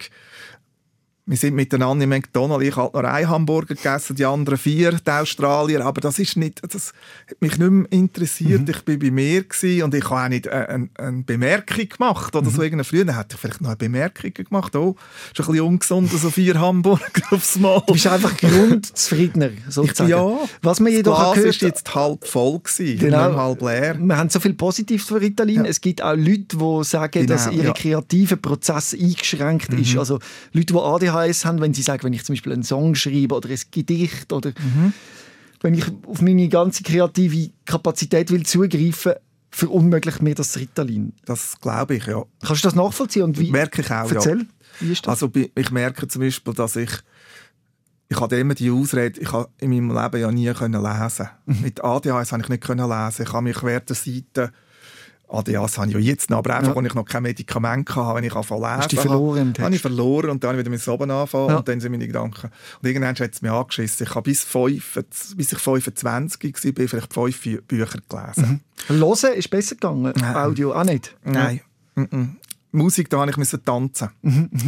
D: Wir sind miteinander im McDonald's. Ich habe nur einen Hamburger gegessen, die anderen vier, die Australier. Aber das ist nicht, das hat mich nicht mehr interessiert. Ich bin bei mir gewesen und ich habe auch nicht äh, eine, eine Bemerkung gemacht oder so. Irgendeine früher hätte ich vielleicht noch eine Bemerkung gemacht. Oh, ist ein bisschen ungesund, so vier Hamburger aufs Mal.
C: Du bist einfach grundzufriedener, sozusagen.
D: ja.
C: Was man
D: Das
C: jedoch
D: Glas
C: gehört,
D: ist jetzt halb voll gewesen,
C: Genau.
D: halb leer.
C: wir haben so viel Positives für Ritalin.
D: Ja.
C: Es gibt auch Leute, die sagen,
D: Genau,
C: dass ihr
D: ja.
C: kreativer Prozess eingeschränkt ist. Also Leute, die ADHS haben, wenn sie sagen, wenn ich zum Beispiel einen Song schreibe oder ein Gedicht oder wenn ich auf meine ganze kreative Kapazität will zugreifen, verunmöglicht mir das Ritalin.
D: Das glaube ich, ja.
C: Kannst du das nachvollziehen? Und wie?
D: Merke ich auch, ja.
C: Erzähl, wie ist das?
D: Also ich merke zum Beispiel, dass ich ich hatte immer die Ausrede, ich habe in meinem Leben ja nie können lesen.
C: Mhm.
D: Mit ADHS habe ich nicht können lesen. Ich habe mich während der Seite ADHS habe ich ja jetzt noch, aber einfach,
C: Ja.
D: als ich noch kein Medikament hatte, wenn ich anfangen lesen
C: Hast du verloren
D: habe, ich verloren und dann habe ich wieder mit anfangen
C: Ja.
D: und dann sind meine Gedanken. Und irgendwann hat es mich angeschissen. Ich habe bis, 5, bis ich 25 war, bin vielleicht fünf Bü- Bücher gelesen.
C: Hören ist besser gegangen, Audio auch nicht.
D: Nein. Mm-mm. Musik, da musste ich müssen tanzen.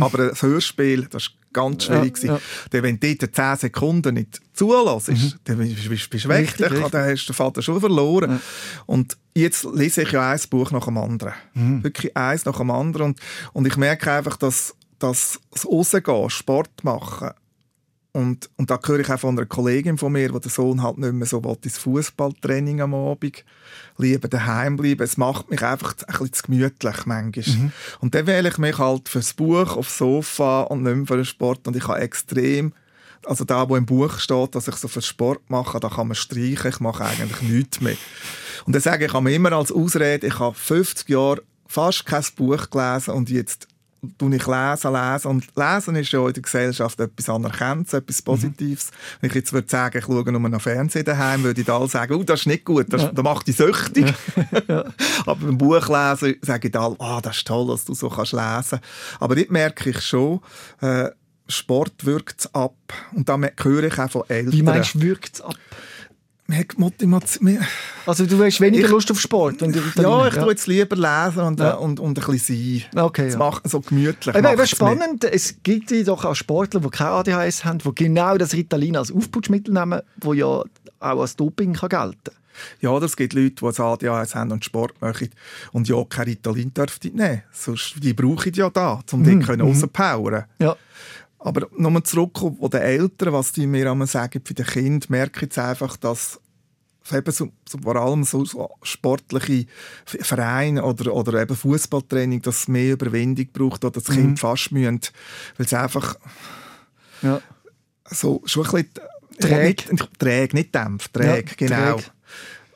D: Aber ein Hörspiel, das war ganz schwierig.
C: Mhm, Ja, ja.
D: Denn wenn du dort 10 Sekunden nicht zulässt, dann bist du weg.
C: Mhm.
D: Dann, hast du den Vater schon verloren. Und jetzt lese ich ja ein Buch nach dem anderen.
C: Mhm.
D: Wirklich eins nach dem anderen. Und, und ich merke einfach, dass, dass das Rausgehen, Sport machen, und, und da höre ich auch von einer Kollegin von mir, wo der Sohn halt nicht mehr so will, ins Fußballtraining am Abend, lieber daheim bleiben. Es macht mich einfach ein bisschen zu gemütlich manchmal. Und dann wähle ich mich halt fürs Buch aufs Sofa und nicht mehr für den Sport. Und ich habe extrem, also da, wo im Buch steht, dass ich so für Sport mache, da kann man streichen, ich mache eigentlich nichts mehr. Und dann sage ich, ich habe immer als Ausrede, ich habe 50 Jahre fast kein Buch gelesen und jetzt tue ich lesen, lesen. Und lesen ist ja in der Gesellschaft etwas Anerkanntes, etwas Positives. Wenn ich jetzt würde sagen, ich schaue nur noch Fernsehen daheim, würde ich alle sagen, oh, das ist nicht gut, das, das macht dich süchtig. Aber beim Buchlesen sagen die alle, ah, das ist toll, dass du so kannst lesen. Aber dort merke ich schon, äh, Sport wirkt ab. Und da höre ich auch von Eltern.
C: Wie meinst du, wirkt es ab?
D: Hat Motivation.
C: Also du hast weniger
D: Ich-
C: Lust auf Sport, wenn du
D: Ja, ich tue jetzt lieber lesen und,
C: Ja.
D: äh, und, und ein bisschen sein.
C: Okay,
D: Das
C: ja.
D: macht so gemütlich.
C: Aber, aber spannend, es gibt ja doch auch Sportler, die kein ADHS haben, die genau das Ritalin als Aufputschmittel nehmen, wo ja auch als Doping kann gelten
D: Ja, oder es gibt Leute, die ein ADHS haben und Sport machen und ja, kein Ritalin dürfen nehmen. Sonst, die brauchen ja da, um
C: Mhm,
D: dort können rauspowern.
C: Ja.
D: Aber nochmal zurück auf den Eltern, was die mir sagen, für die Kinder, merke ich jetzt einfach, dass eben so, so, vor allem so, so sportliche Vereine oder, oder eben Fußballtraining, dass es mehr Überwindung braucht oder das
C: Mhm.
D: Kind fast mühen, weil es einfach
C: ja.
D: so schon ein bisschen
C: Träg.
D: Nicht, träg, nicht dämpft, träg,
C: Ja,
D: genau.
C: träg.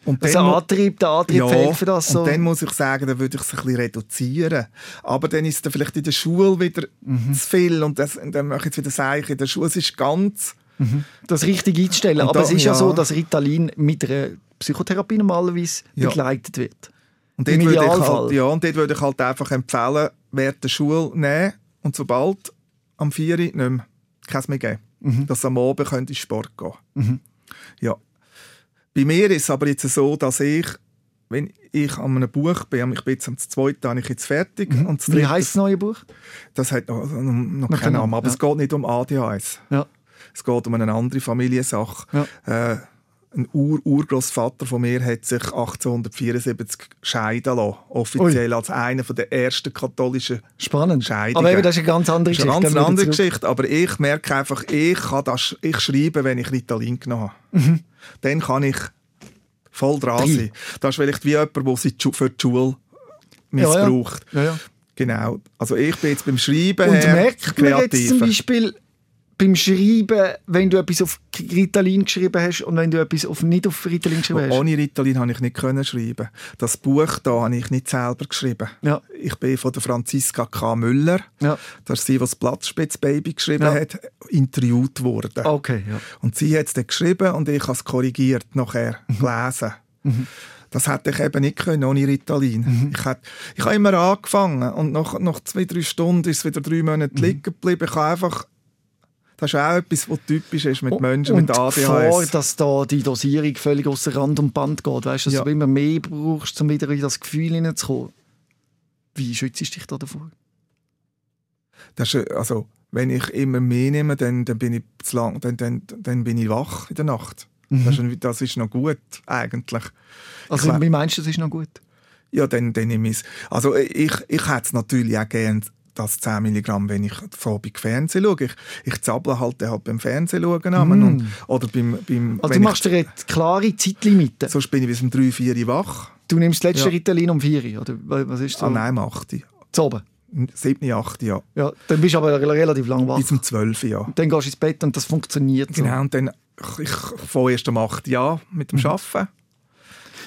D: Und
C: Also
D: dann
C: Antrieb, der Antrieb fehlt für das so.
D: und dann muss ich sagen, dann würde ich es ein bisschen reduzieren. Aber dann ist es dann vielleicht in der Schule wieder
C: Mhm.
D: zu viel und, das, und dann mache ich jetzt wieder sagen, in der Schule es ist ganz...
C: das richtig einzustellen.
D: Und
C: Aber
D: da-
C: es ist ja.
D: ja.
C: so, dass Ritalin mit einer Psychotherapie normalerweise
D: Ja.
C: begleitet wird.
D: Und
C: Im
D: dort würde ich halt, ja, und dort würde ich halt einfach empfehlen, während der Schule nehmen und sobald am 4 Uhr nicht mehr keins mehr geben.
C: Mhm.
D: Dass am Abend in den Sport gehen Ja. Bei mir ist es aber jetzt so, dass ich, wenn ich an einem Buch bin, ich bin jetzt am zweiten, habe ich jetzt fertig. Und
C: Mhm. Wie
D: dritte-
C: heisst das neue Buch?
D: Das hat noch, noch, noch keinen Namen, aber
C: ja.
D: es geht nicht um ADHS.
C: Ja.
D: Es geht um eine andere Familiensache.
C: Ja.
D: Äh, ein Ur Urgroßvater von mir hat sich 1874 scheiden lassen, offiziell als einer der ersten katholischen
C: Spannend.
D: Scheidungen.
C: Aber eben, das ist eine ganz andere
D: das ist eine
C: Geschichte.
D: ganz andere. Geschichte, aber ich merke einfach, ich, kann das, ich schreibe, wenn ich Ritalin genommen habe.
C: Mhm.
D: Dann kann ich voll dran
C: Drin.
D: sein. Das ist vielleicht wie jemand, der sie zu- für die Schule
C: Ja, ja.
D: missbraucht.
C: Ja, ja.
D: Genau. Also ich bin jetzt beim Schreiben
C: Und
D: her
C: merkt man jetzt zum. Beispiel beim Schreiben, wenn du etwas auf Ritalin geschrieben hast und wenn du etwas auf, nicht auf Ritalin geschrieben hast?
D: Ohne Ritalin habe ich nicht können schreiben. Das Buch da habe ich nicht selber geschrieben.
C: Ja.
D: Ich bin von der Franziska K. Müller,
C: Ja.
D: das ist sie, die das Platzspitzbaby geschrieben
C: Ja.
D: hat, interviewt worden.
C: Okay, ja.
D: Und sie hat es dann geschrieben und ich habe es korrigiert nachher
C: Mhm.
D: gelesen. Das hätte ich eben nicht können ohne Ritalin. Ich, hätte, ich habe immer angefangen und nach, nach zwei, drei Stunden ist es wieder drei Monate
C: Mhm.
D: liegen geblieben. Ich habe einfach, das ist auch etwas, was typisch ist mit Menschen
C: und
D: mit ADHS.
C: Gefahr, dass da die Dosierung völlig außer Rand und Band geht. Weißt du, dass
D: Ja.
C: du immer mehr brauchst, um wieder in das Gefühl hineinzukommen. Wie schützt du dich da davor?
D: Das ist, also, wenn ich immer mehr nehme, dann, dann, bin ich zu lang, dann, dann, dann bin ich wach in der Nacht. Das, ist, das ist noch gut, eigentlich.
C: Also,
D: glaub-
C: wie meinst du, das ist noch gut?
D: Ja, dann, dann nehme ich es. Also, ich, ich hätte es natürlich auch gern, das 10 Milligramm, wenn ich Abend Fernsehen schaue. Ich, ich zabble halt, halt beim Fernsehen schauen. Mm. Und, oder beim, beim,
C: Also, du machst dir eine klare Zeitlimite.
D: sonst bin ich bis um 3, 4 Uhr wach.
C: Du nimmst das letzte
D: Ja.
C: Ritalin um 4 Uhr, oder wa- was ist so?
D: Ah, nein, um 8 Uhr.
C: Zu oben.
D: 7, 8 ja.
C: Ja, dann bist du aber re- relativ lang wach.
D: Bis um 12 Uhr, ja.
C: Dann gehst du ins Bett und das funktioniert so.
D: Genau, und dann, ich, ich fange erst um 8 Uhr an mit dem Arbeiten.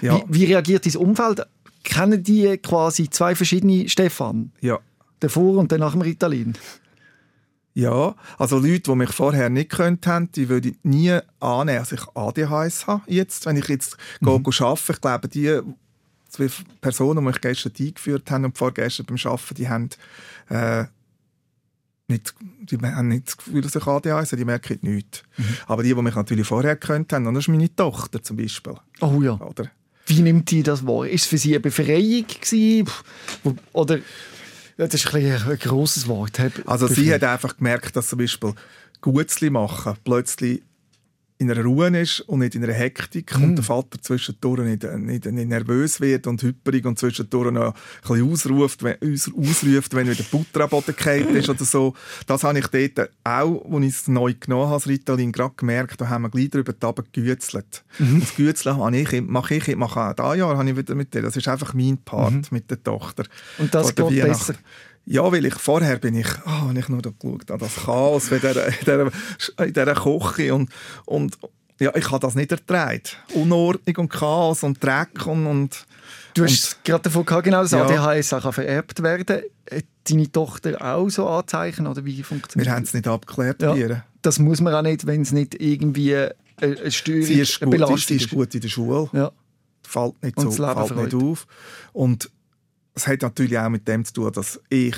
D: Ja,
C: Wie, wie reagiert dein Umfeld? Kennen die quasi zwei verschiedene Stefan?
D: ja.
C: Davor und dann nach dem Ritalin?
D: Ja, also Leute, die mich vorher nicht gekannt haben, die würde ich nie annehmen, dass ich ADHS habe. Jetzt, wenn ich jetzt mhm. gehe arbeiten, ich glaube, die zwei Personen, die mich gestern eingeführt haben und vorgestern beim Arbeiten, die haben, äh, nicht, die haben nicht das Gefühl, dass ich ADHS habe, die merken nichts. Aber die, die mich natürlich vorher gekannt haben, das ist meine Tochter zum Beispiel.
C: Oh ja.
D: Oder?
C: Wie nimmt die das wahr? Ist es für sie eine Befreiung gewesen? Oder das ist ein, ein grosses Wort.
D: Also sie hat einfach gemerkt, dass zum Beispiel Gutzli machen plötzlich in einer Ruhe ist und nicht in einer Hektik
C: Mhm.
D: und der Vater zwischendurch nicht, nicht, nicht nervös wird und hyperig und zwischendurch noch ein bisschen ausruft, wenn, aus- ausruft, wenn wieder Butter am Boden gefallen ist oder so. Das habe ich dort auch, als ich es neu genommen habe, das Ritalin, gerade gemerkt, da haben wir gleich drüber gegützelt.
C: Mhm.
D: Das Gützeln habe ich, mache ich, mache auch dieses Jahr habe ich wieder mit dir. Das ist einfach mein Part mit der Tochter.
C: Und das geht besser?
D: Ja, weil ich vorher bin ich, ah, wenn ich nur da geschaut habe, das Chaos in dieser, in dieser, in dieser Küche und, und ja, ich habe das nicht ertragen. Unordnung und Chaos und Dreck und, und
C: Du hast es gerade davon gehabt, genau, dass
D: Ja.
C: ADHS auch vererbt werden kann. Hat deine Tochter auch so Anzeichen oder wie funktioniert
D: wir haben es nicht abgeklärt
C: Ja.
D: ihr.
C: Das muss man auch nicht, wenn es nicht irgendwie eine, eine Störung,
D: Sie ist,
C: eine
D: gut,
C: Belastung
D: sie ist gut in der Schule,
C: Ja.
D: fällt nicht,
C: Und
D: so, fällt nicht auf. Und es hat natürlich auch mit dem zu tun, dass ich,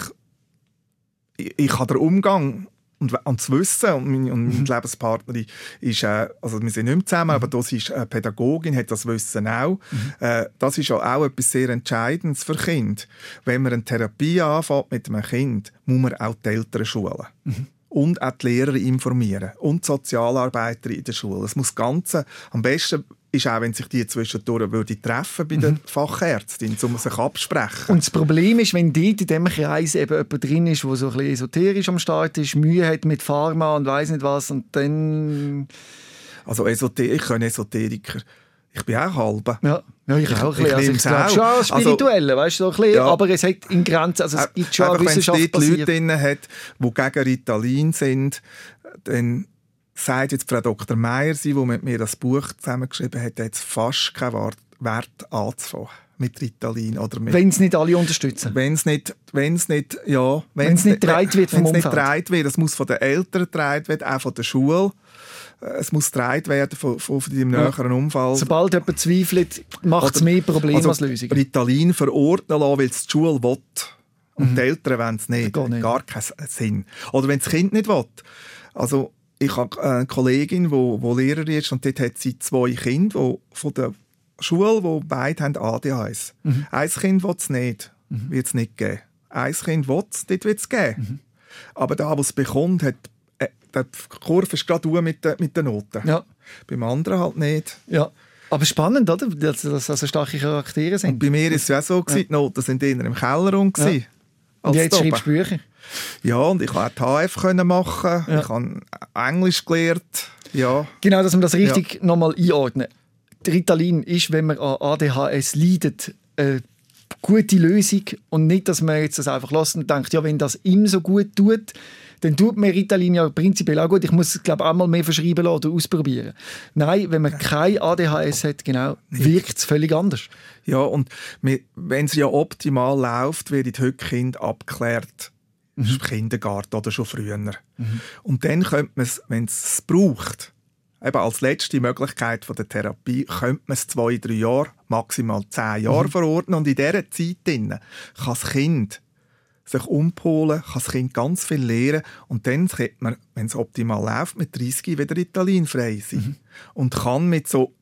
D: ich, ich habe den Umgang und, und das Wissen und meine, und
C: Mhm.
D: meine Lebenspartnerin ist, äh, also wir sind nicht mehr zusammen, aber das ist eine Pädagogin, hat das Wissen auch.
C: Mhm.
D: Äh, das ist ja auch etwas sehr Entscheidendes für Kinder. Wenn man eine Therapie anfängt mit einem Kind, muss man auch die Eltern schulen.
C: Mhm.
D: Und auch die Lehrer informieren. Und die Sozialarbeiter in der Schule. Es muss Ganze, am besten ist auch, wenn sich die zwischendurch würde treffen bei der Fachärztin, um sich absprechen.
C: Und das Problem ist, wenn dort in diesem Kreis eben jemand drin ist, der so ein bisschen esoterisch am Start ist, Mühe hat mit Pharma und weiß nicht was und dann...
D: Also Esoter ich kann Esoteriker. Ich bin auch halber.
C: Ja, ja ich, auch ein
D: ich
C: bisschen. Also ich glaube
D: auch.
C: schon an
D: Also-
C: weißt du, so ein bisschen,
D: Ja.
C: aber es hat in Grenzen, also es gibt schon
D: Einfach, wenn es
C: Wissenschaft
D: dort Leute drin hat, die gegen Ritalin sind, dann sagt jetzt Frau Dr. Meier, sie, die mit mir das Buch zusammengeschrieben hat, hat jetzt fast kein Wort, wert anzufangen mit Ritalin oder mit
C: Wenn es nicht alle unterstützen.
D: wenn es nicht, wenn es nicht, ja,
C: Wenn es nicht getragen wird vom
D: wenn es nicht
C: Umfeld.
D: getragen wird, es muss von den Eltern getragen werden, auch von der Schule. Äh, Es muss getragen werden von, von, von deinem
C: Ja.
D: näheren Umfeld.
C: Sobald jemand zweifelt, macht es mehr Probleme
D: also
C: als Lösungen.
D: Ritalin verordnen lassen, weil es die Schule will. Und
C: Mhm.
D: die Eltern wollen es nicht.
C: Geht nicht.
D: Gar keinen Sinn. Oder wenn das Kind nicht will. Also, ich habe eine Kollegin, die Lehrerin ist, und dort hat sie zwei Kinder wo, von der Schule, die beide haben ADHS.
C: Mhm.
D: Ein Kind will es nicht. Wird es nicht geben. Ein Kind will es, dort wird es geben.
C: Mhm.
D: Aber da, was es bekommt, hat, äh, die Kurve ist gerade mit den, mit den Noten.
C: Ja,
D: Beim anderen halt nicht.
C: ja. Aber spannend, oder? Dass das also starke Charaktere sind.
D: Bei mir war es ja so, gewesen, die Noten sind eher im Keller rum.
C: Ja. Und jetzt schreibst du Bücher.
D: Ja, und ich konnte auch die HF können machen.
C: Ja.
D: Ich habe Englisch gelernt. Ja,
C: Genau, dass wir das richtig nochmal einordnen. Ritalin ist, wenn man an ADHS leidet, eine gute Lösung und nicht, dass man jetzt das einfach lässt und denkt, ja, wenn das ihm so gut tut, dann tut mir Ritalin ja prinzipiell auch gut. Ich muss es, glaube ich, einmal mehr verschreiben lassen oder ausprobieren. Nein, wenn man kein ADHS hat, genau, wirkt es völlig anders.
D: ja und wenn es ja optimal läuft, werden heute Kinder abgeklärt.
C: Mhm.
D: Im Kindergarten oder schon früher. Und dann könnte man es, wenn es braucht, eben als letzte Möglichkeit von der Therapie, könnte man es zwei, drei Jahre, maximal zehn
C: Mhm.
D: Jahre verordnen. Und in dieser Zeit kann das Kind sich umpolen, kann das Kind ganz viel lernen und dann könnte man, wenn es optimal läuft, mit 30 wieder Ritalinfrei sein.
C: Mhm.
D: Und kann mit so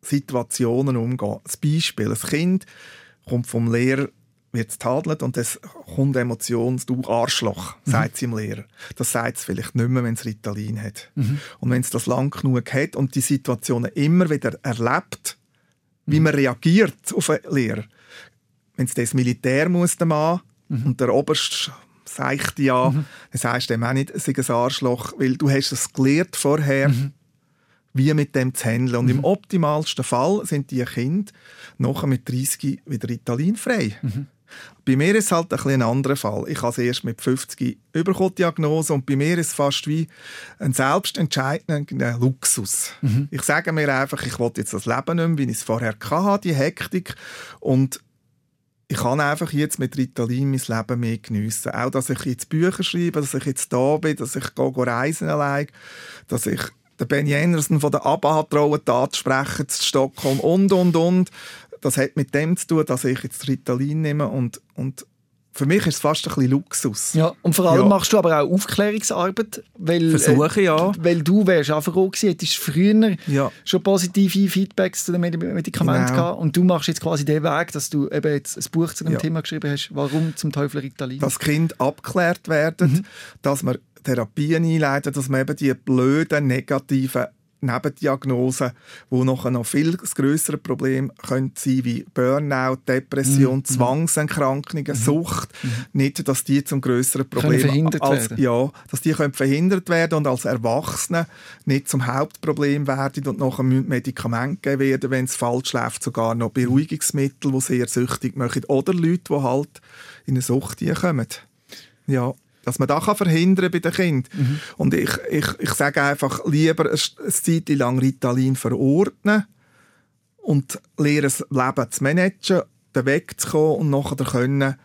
D: Situationen umgehen. Das Beispiel, ein Kind kommt vom Lehrer, wird tadelt und es kommt Emotions, du Arschloch, sagt es dem Lehrer. Das sagt es vielleicht nicht mehr, wenn es Ritalin hat. Und wenn es das lang genug hat und die Situationen immer wieder erlebt, wie man reagiert auf einen Lehrer. Wenn es das Militär muss, der Mann, und der Oberst sagt ja, dann sagst du dem auch nicht, es sei ein Arschloch, weil du hast es gelernt vorher, wie mit dem zu handeln. Und im optimalsten Fall sind die Kinder nachher mit 30 wieder ritalinfrei. Bei mir ist es halt ein, bisschen ein anderer Fall. Ich habe es erst mit 50 bekommen, die Diagnose, und bei mir ist es fast wie ein selbstentscheidender Luxus. Ich sage mir einfach, ich will jetzt das Leben nicht mehr, wie ich es vorher hatte, die Hektik. Und ich kann einfach jetzt mit Ritalin mein Leben mehr geniessen. Auch, dass ich jetzt Bücher schreibe, dass ich jetzt da bin, dass ich gehe, gehe reisen allein, dass ich den Benny Anderson von der ABBA hat trauen, Tat sprechen zu Stockholm und, und, und. Das hat mit dem zu tun, dass ich jetzt Ritalin nehme und, und für mich ist es fast ein bisschen Luxus.
C: Ja, und vor allem
D: Ja.
C: machst du aber auch Aufklärungsarbeit, weil,
D: Versuche, ja.
C: weil du wärst auch gewesen, hättest früher
D: Ja.
C: schon positive Feedbacks zu den Medi- Medikamenten
D: Genau.
C: gehabt und du machst jetzt quasi den Weg, dass du eben jetzt ein Buch zu dem
D: Ja.
C: Thema geschrieben hast, warum zum Teufel Ritalin?
D: dass Kind abgeklärt werden, dass man Therapien einleiten, dass man eben die blöden, negativen Nebendiagnosen, die nachher noch viel größere Problem können sein wie Burnout, Depression, Zwangserkrankungen, Sucht, nicht, dass die zum größeren Problem
C: verhindert
D: als,
C: werden.
D: ja, dass die können verhindert werden und als Erwachsene nicht zum Hauptproblem werden und nachher Medikamente gegeben werden, wenn es falsch läuft, sogar noch Beruhigungsmittel, die sehr süchtig machen oder Leute, die halt in eine Sucht kommen. Ja, dass man das kann verhindern bei den Kindern. Und ich, ich, ich sage einfach, lieber eine, Zeit lang Ritalin verordnen und lernen, das Leben zu managen, den Weg zu kommen und nachher können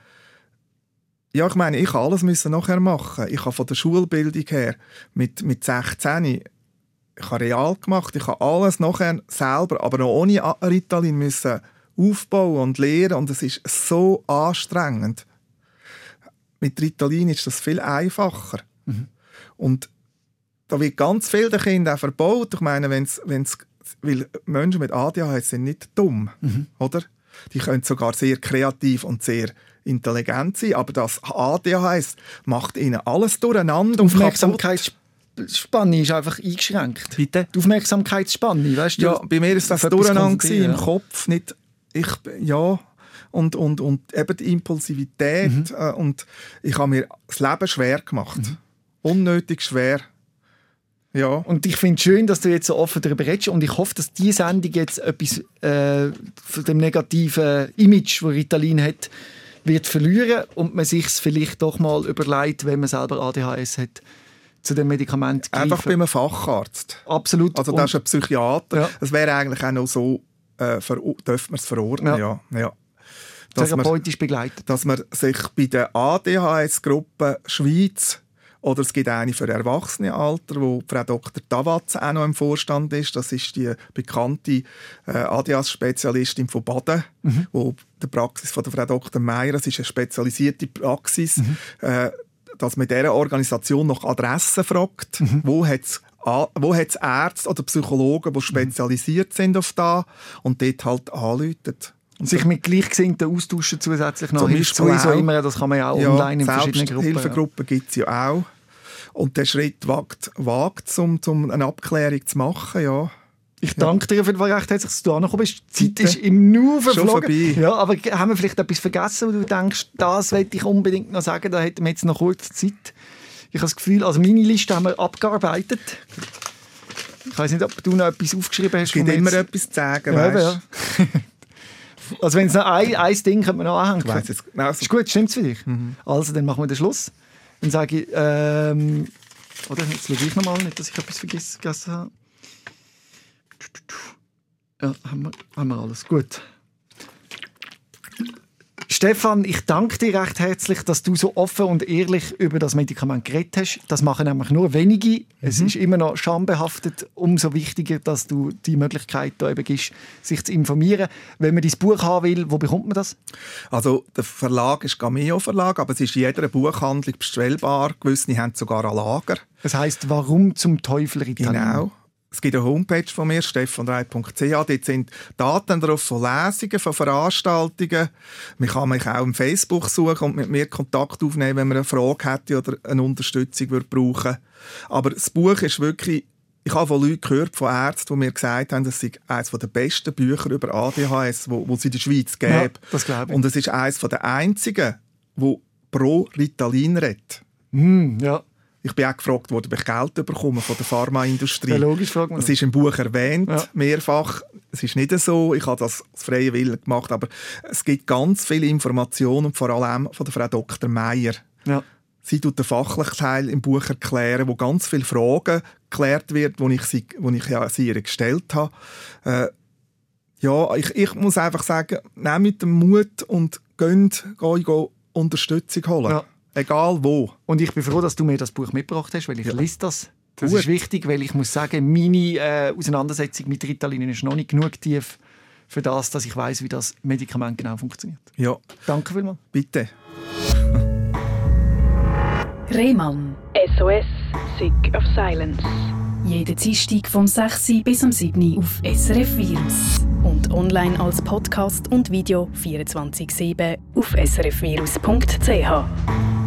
D: ja, ich meine, ich habe alles müssen nachher machen. Ich habe von der Schulbildung her mit, mit 16 ich habe real gemacht, ich habe alles nachher selber, aber noch ohne Ritalin müssen aufbauen und lernen und es ist so anstrengend. Mit Ritalin ist das viel einfacher. Und da wird ganz viel den Kindern auch verbaut. Ich meine, wenn's, wenn's, weil Menschen mit ADHS sind nicht dumm, oder? Die können sogar sehr kreativ und sehr intelligent sein, aber das ADHS macht ihnen alles durcheinander und kaputt.
C: Aufmerksamkeitsspanne ist einfach eingeschränkt.
D: Bitte?
C: Die Aufmerksamkeitsspanne, weißt du?
D: Ja, bei mir ist das durcheinander im Kopf, nicht ich, ja, und, und, und eben die Impulsivität
C: Mhm.
D: äh, und ich habe mir das Leben schwer gemacht. Unnötig schwer. Ja.
C: Und ich finde es schön, dass du jetzt so offen darüber redest und ich hoffe, dass diese Sendung jetzt etwas äh, von dem negativen Image, das Ritalin hat, wird verlieren und man sich vielleicht doch mal überlegt, wenn man selber ADHS hat, zu dem Medikament
D: Einfach bei
C: greifen.
D: einem Facharzt.
C: Absolut.
D: Also
C: Und-
D: das ist ein Psychiater.
C: Ja.
D: Es wäre eigentlich auch noch so äh, dürfen wir es verordnen. Ja. Ja. ja.
C: Dass Therapeutisch man, begleitet.
D: Dass man sich bei der ADHS-Gruppe Schweiz oder es gibt eine für Erwachsenenalter, wo Frau Dr. Tawatz auch noch im Vorstand ist. Das ist die bekannte äh, ADHS-Spezialistin von Baden, mhm. wo die Praxis von der Frau Dr. Meier, das ist eine spezialisierte Praxis, mhm. äh, dass man dieser Organisation nach Adressen fragt, mhm. wo hat es wo hat Ärzte oder Psychologen, die spezialisiert sind auf da und dort halt anrufen.
C: Und sich mit Gleichgesinnten austauschen zusätzlich noch hilft sowieso immer, das kann man ja auch ja, online in verschiedenen Gruppen.
D: Hilfegruppen ja. gibt es ja auch. Und der Schritt wagt, wagt um, um eine Abklärung zu machen, ja.
C: Ich danke dir für recht herzlich, dass du angekommen bist. Die Zeit ist im Nu verflogen. Ja, aber haben wir vielleicht etwas vergessen, wo du denkst, das wollte ich unbedingt noch sagen, da hätten wir jetzt noch kurz Zeit. Ich habe das Gefühl, also meine Liste haben wir abgearbeitet. Ich weiß nicht, ob du noch etwas aufgeschrieben hast. Es
D: gibt immer etwas zu sagen, ja, weißt ja.
C: Also wenn es noch ein, ein Ding könnte man noch anhängen. Ich jetzt, also. Ist gut, stimmt es für dich? Mhm. Also, dann machen wir den Schluss. Dann sage ich, ähm, oder jetzt schaue ich nochmal, nicht, dass ich etwas vergessen habe. Ja, haben wir, haben wir alles. Gut. Stefan, ich danke dir recht herzlich, dass du so offen und ehrlich über das Medikament geredet hast. Das machen nämlich nur wenige. Mhm. Es ist immer noch schambehaftet. Umso wichtiger, dass du die Möglichkeit da eben gibst, sich zu informieren. Wenn man dein Buch haben will, wo bekommt man das?
D: Also der Verlag ist Gameo Verlag, aber es ist in jeder Buchhandlung bestellbar. Gewisse haben sogar ein Lager.
C: Das heißt, warum zum Teufel
D: Ritalin? Genau. Es gibt eine Homepage von mir, stefanreit.ch. Dort sind Daten drauf von Lesungen, von Veranstaltungen. Man kann mich auch im Facebook suchen und mit mir Kontakt aufnehmen, wenn man eine Frage hätte oder eine Unterstützung würde brauchen Aber das Buch ist wirklich ich habe von Leuten gehört, von Ärzten, die mir gesagt haben, das sei eines der besten Bücher über ADHS, wo, wo es in der Schweiz gibt. Ja,
C: das glaube ich.
D: Und es ist eines der einzigen, wo pro Ritalin redet.
C: Mm, ja.
D: Ich bin auch gefragt worden, ob ich Geld bekomme von der Pharmaindustrie. Ja,
C: logisch, fragt man.
D: Das ist im Buch erwähnt, ja. mehrfach. Es ist nicht so, ich habe das aus freien Willen gemacht, aber es gibt ganz viele Informationen vor allem von der Frau Dr. Meier.
C: Ja.
D: Sie tut den fachlichen Teil im Buch erklären, wo ganz viele Fragen geklärt wird, die ich, sie, die ich ja sie ihr gestellt habe. Äh, ja, ich, ich muss einfach sagen, nehmt den Mut und geht, geht, geht Unterstützung holen. Ja. Egal wo.
C: Und ich bin froh, dass du mir das Buch mitgebracht hast, weil ich ja. lese das. Das Gut. ist wichtig, weil ich muss sagen, meine äh, Auseinandersetzung mit Ritalin ist noch nicht genug tief für das, dass ich weiß, wie das Medikament genau funktioniert.
D: Ja.
C: Danke vielmals.
D: Bitte.
B: Rehmann. SOS, Sick of Silence.
A: Jeden Dienstag vom 6. bis am 7. auf SRF Virus. Und online als Podcast und Video 24-7 auf srfvirus.ch.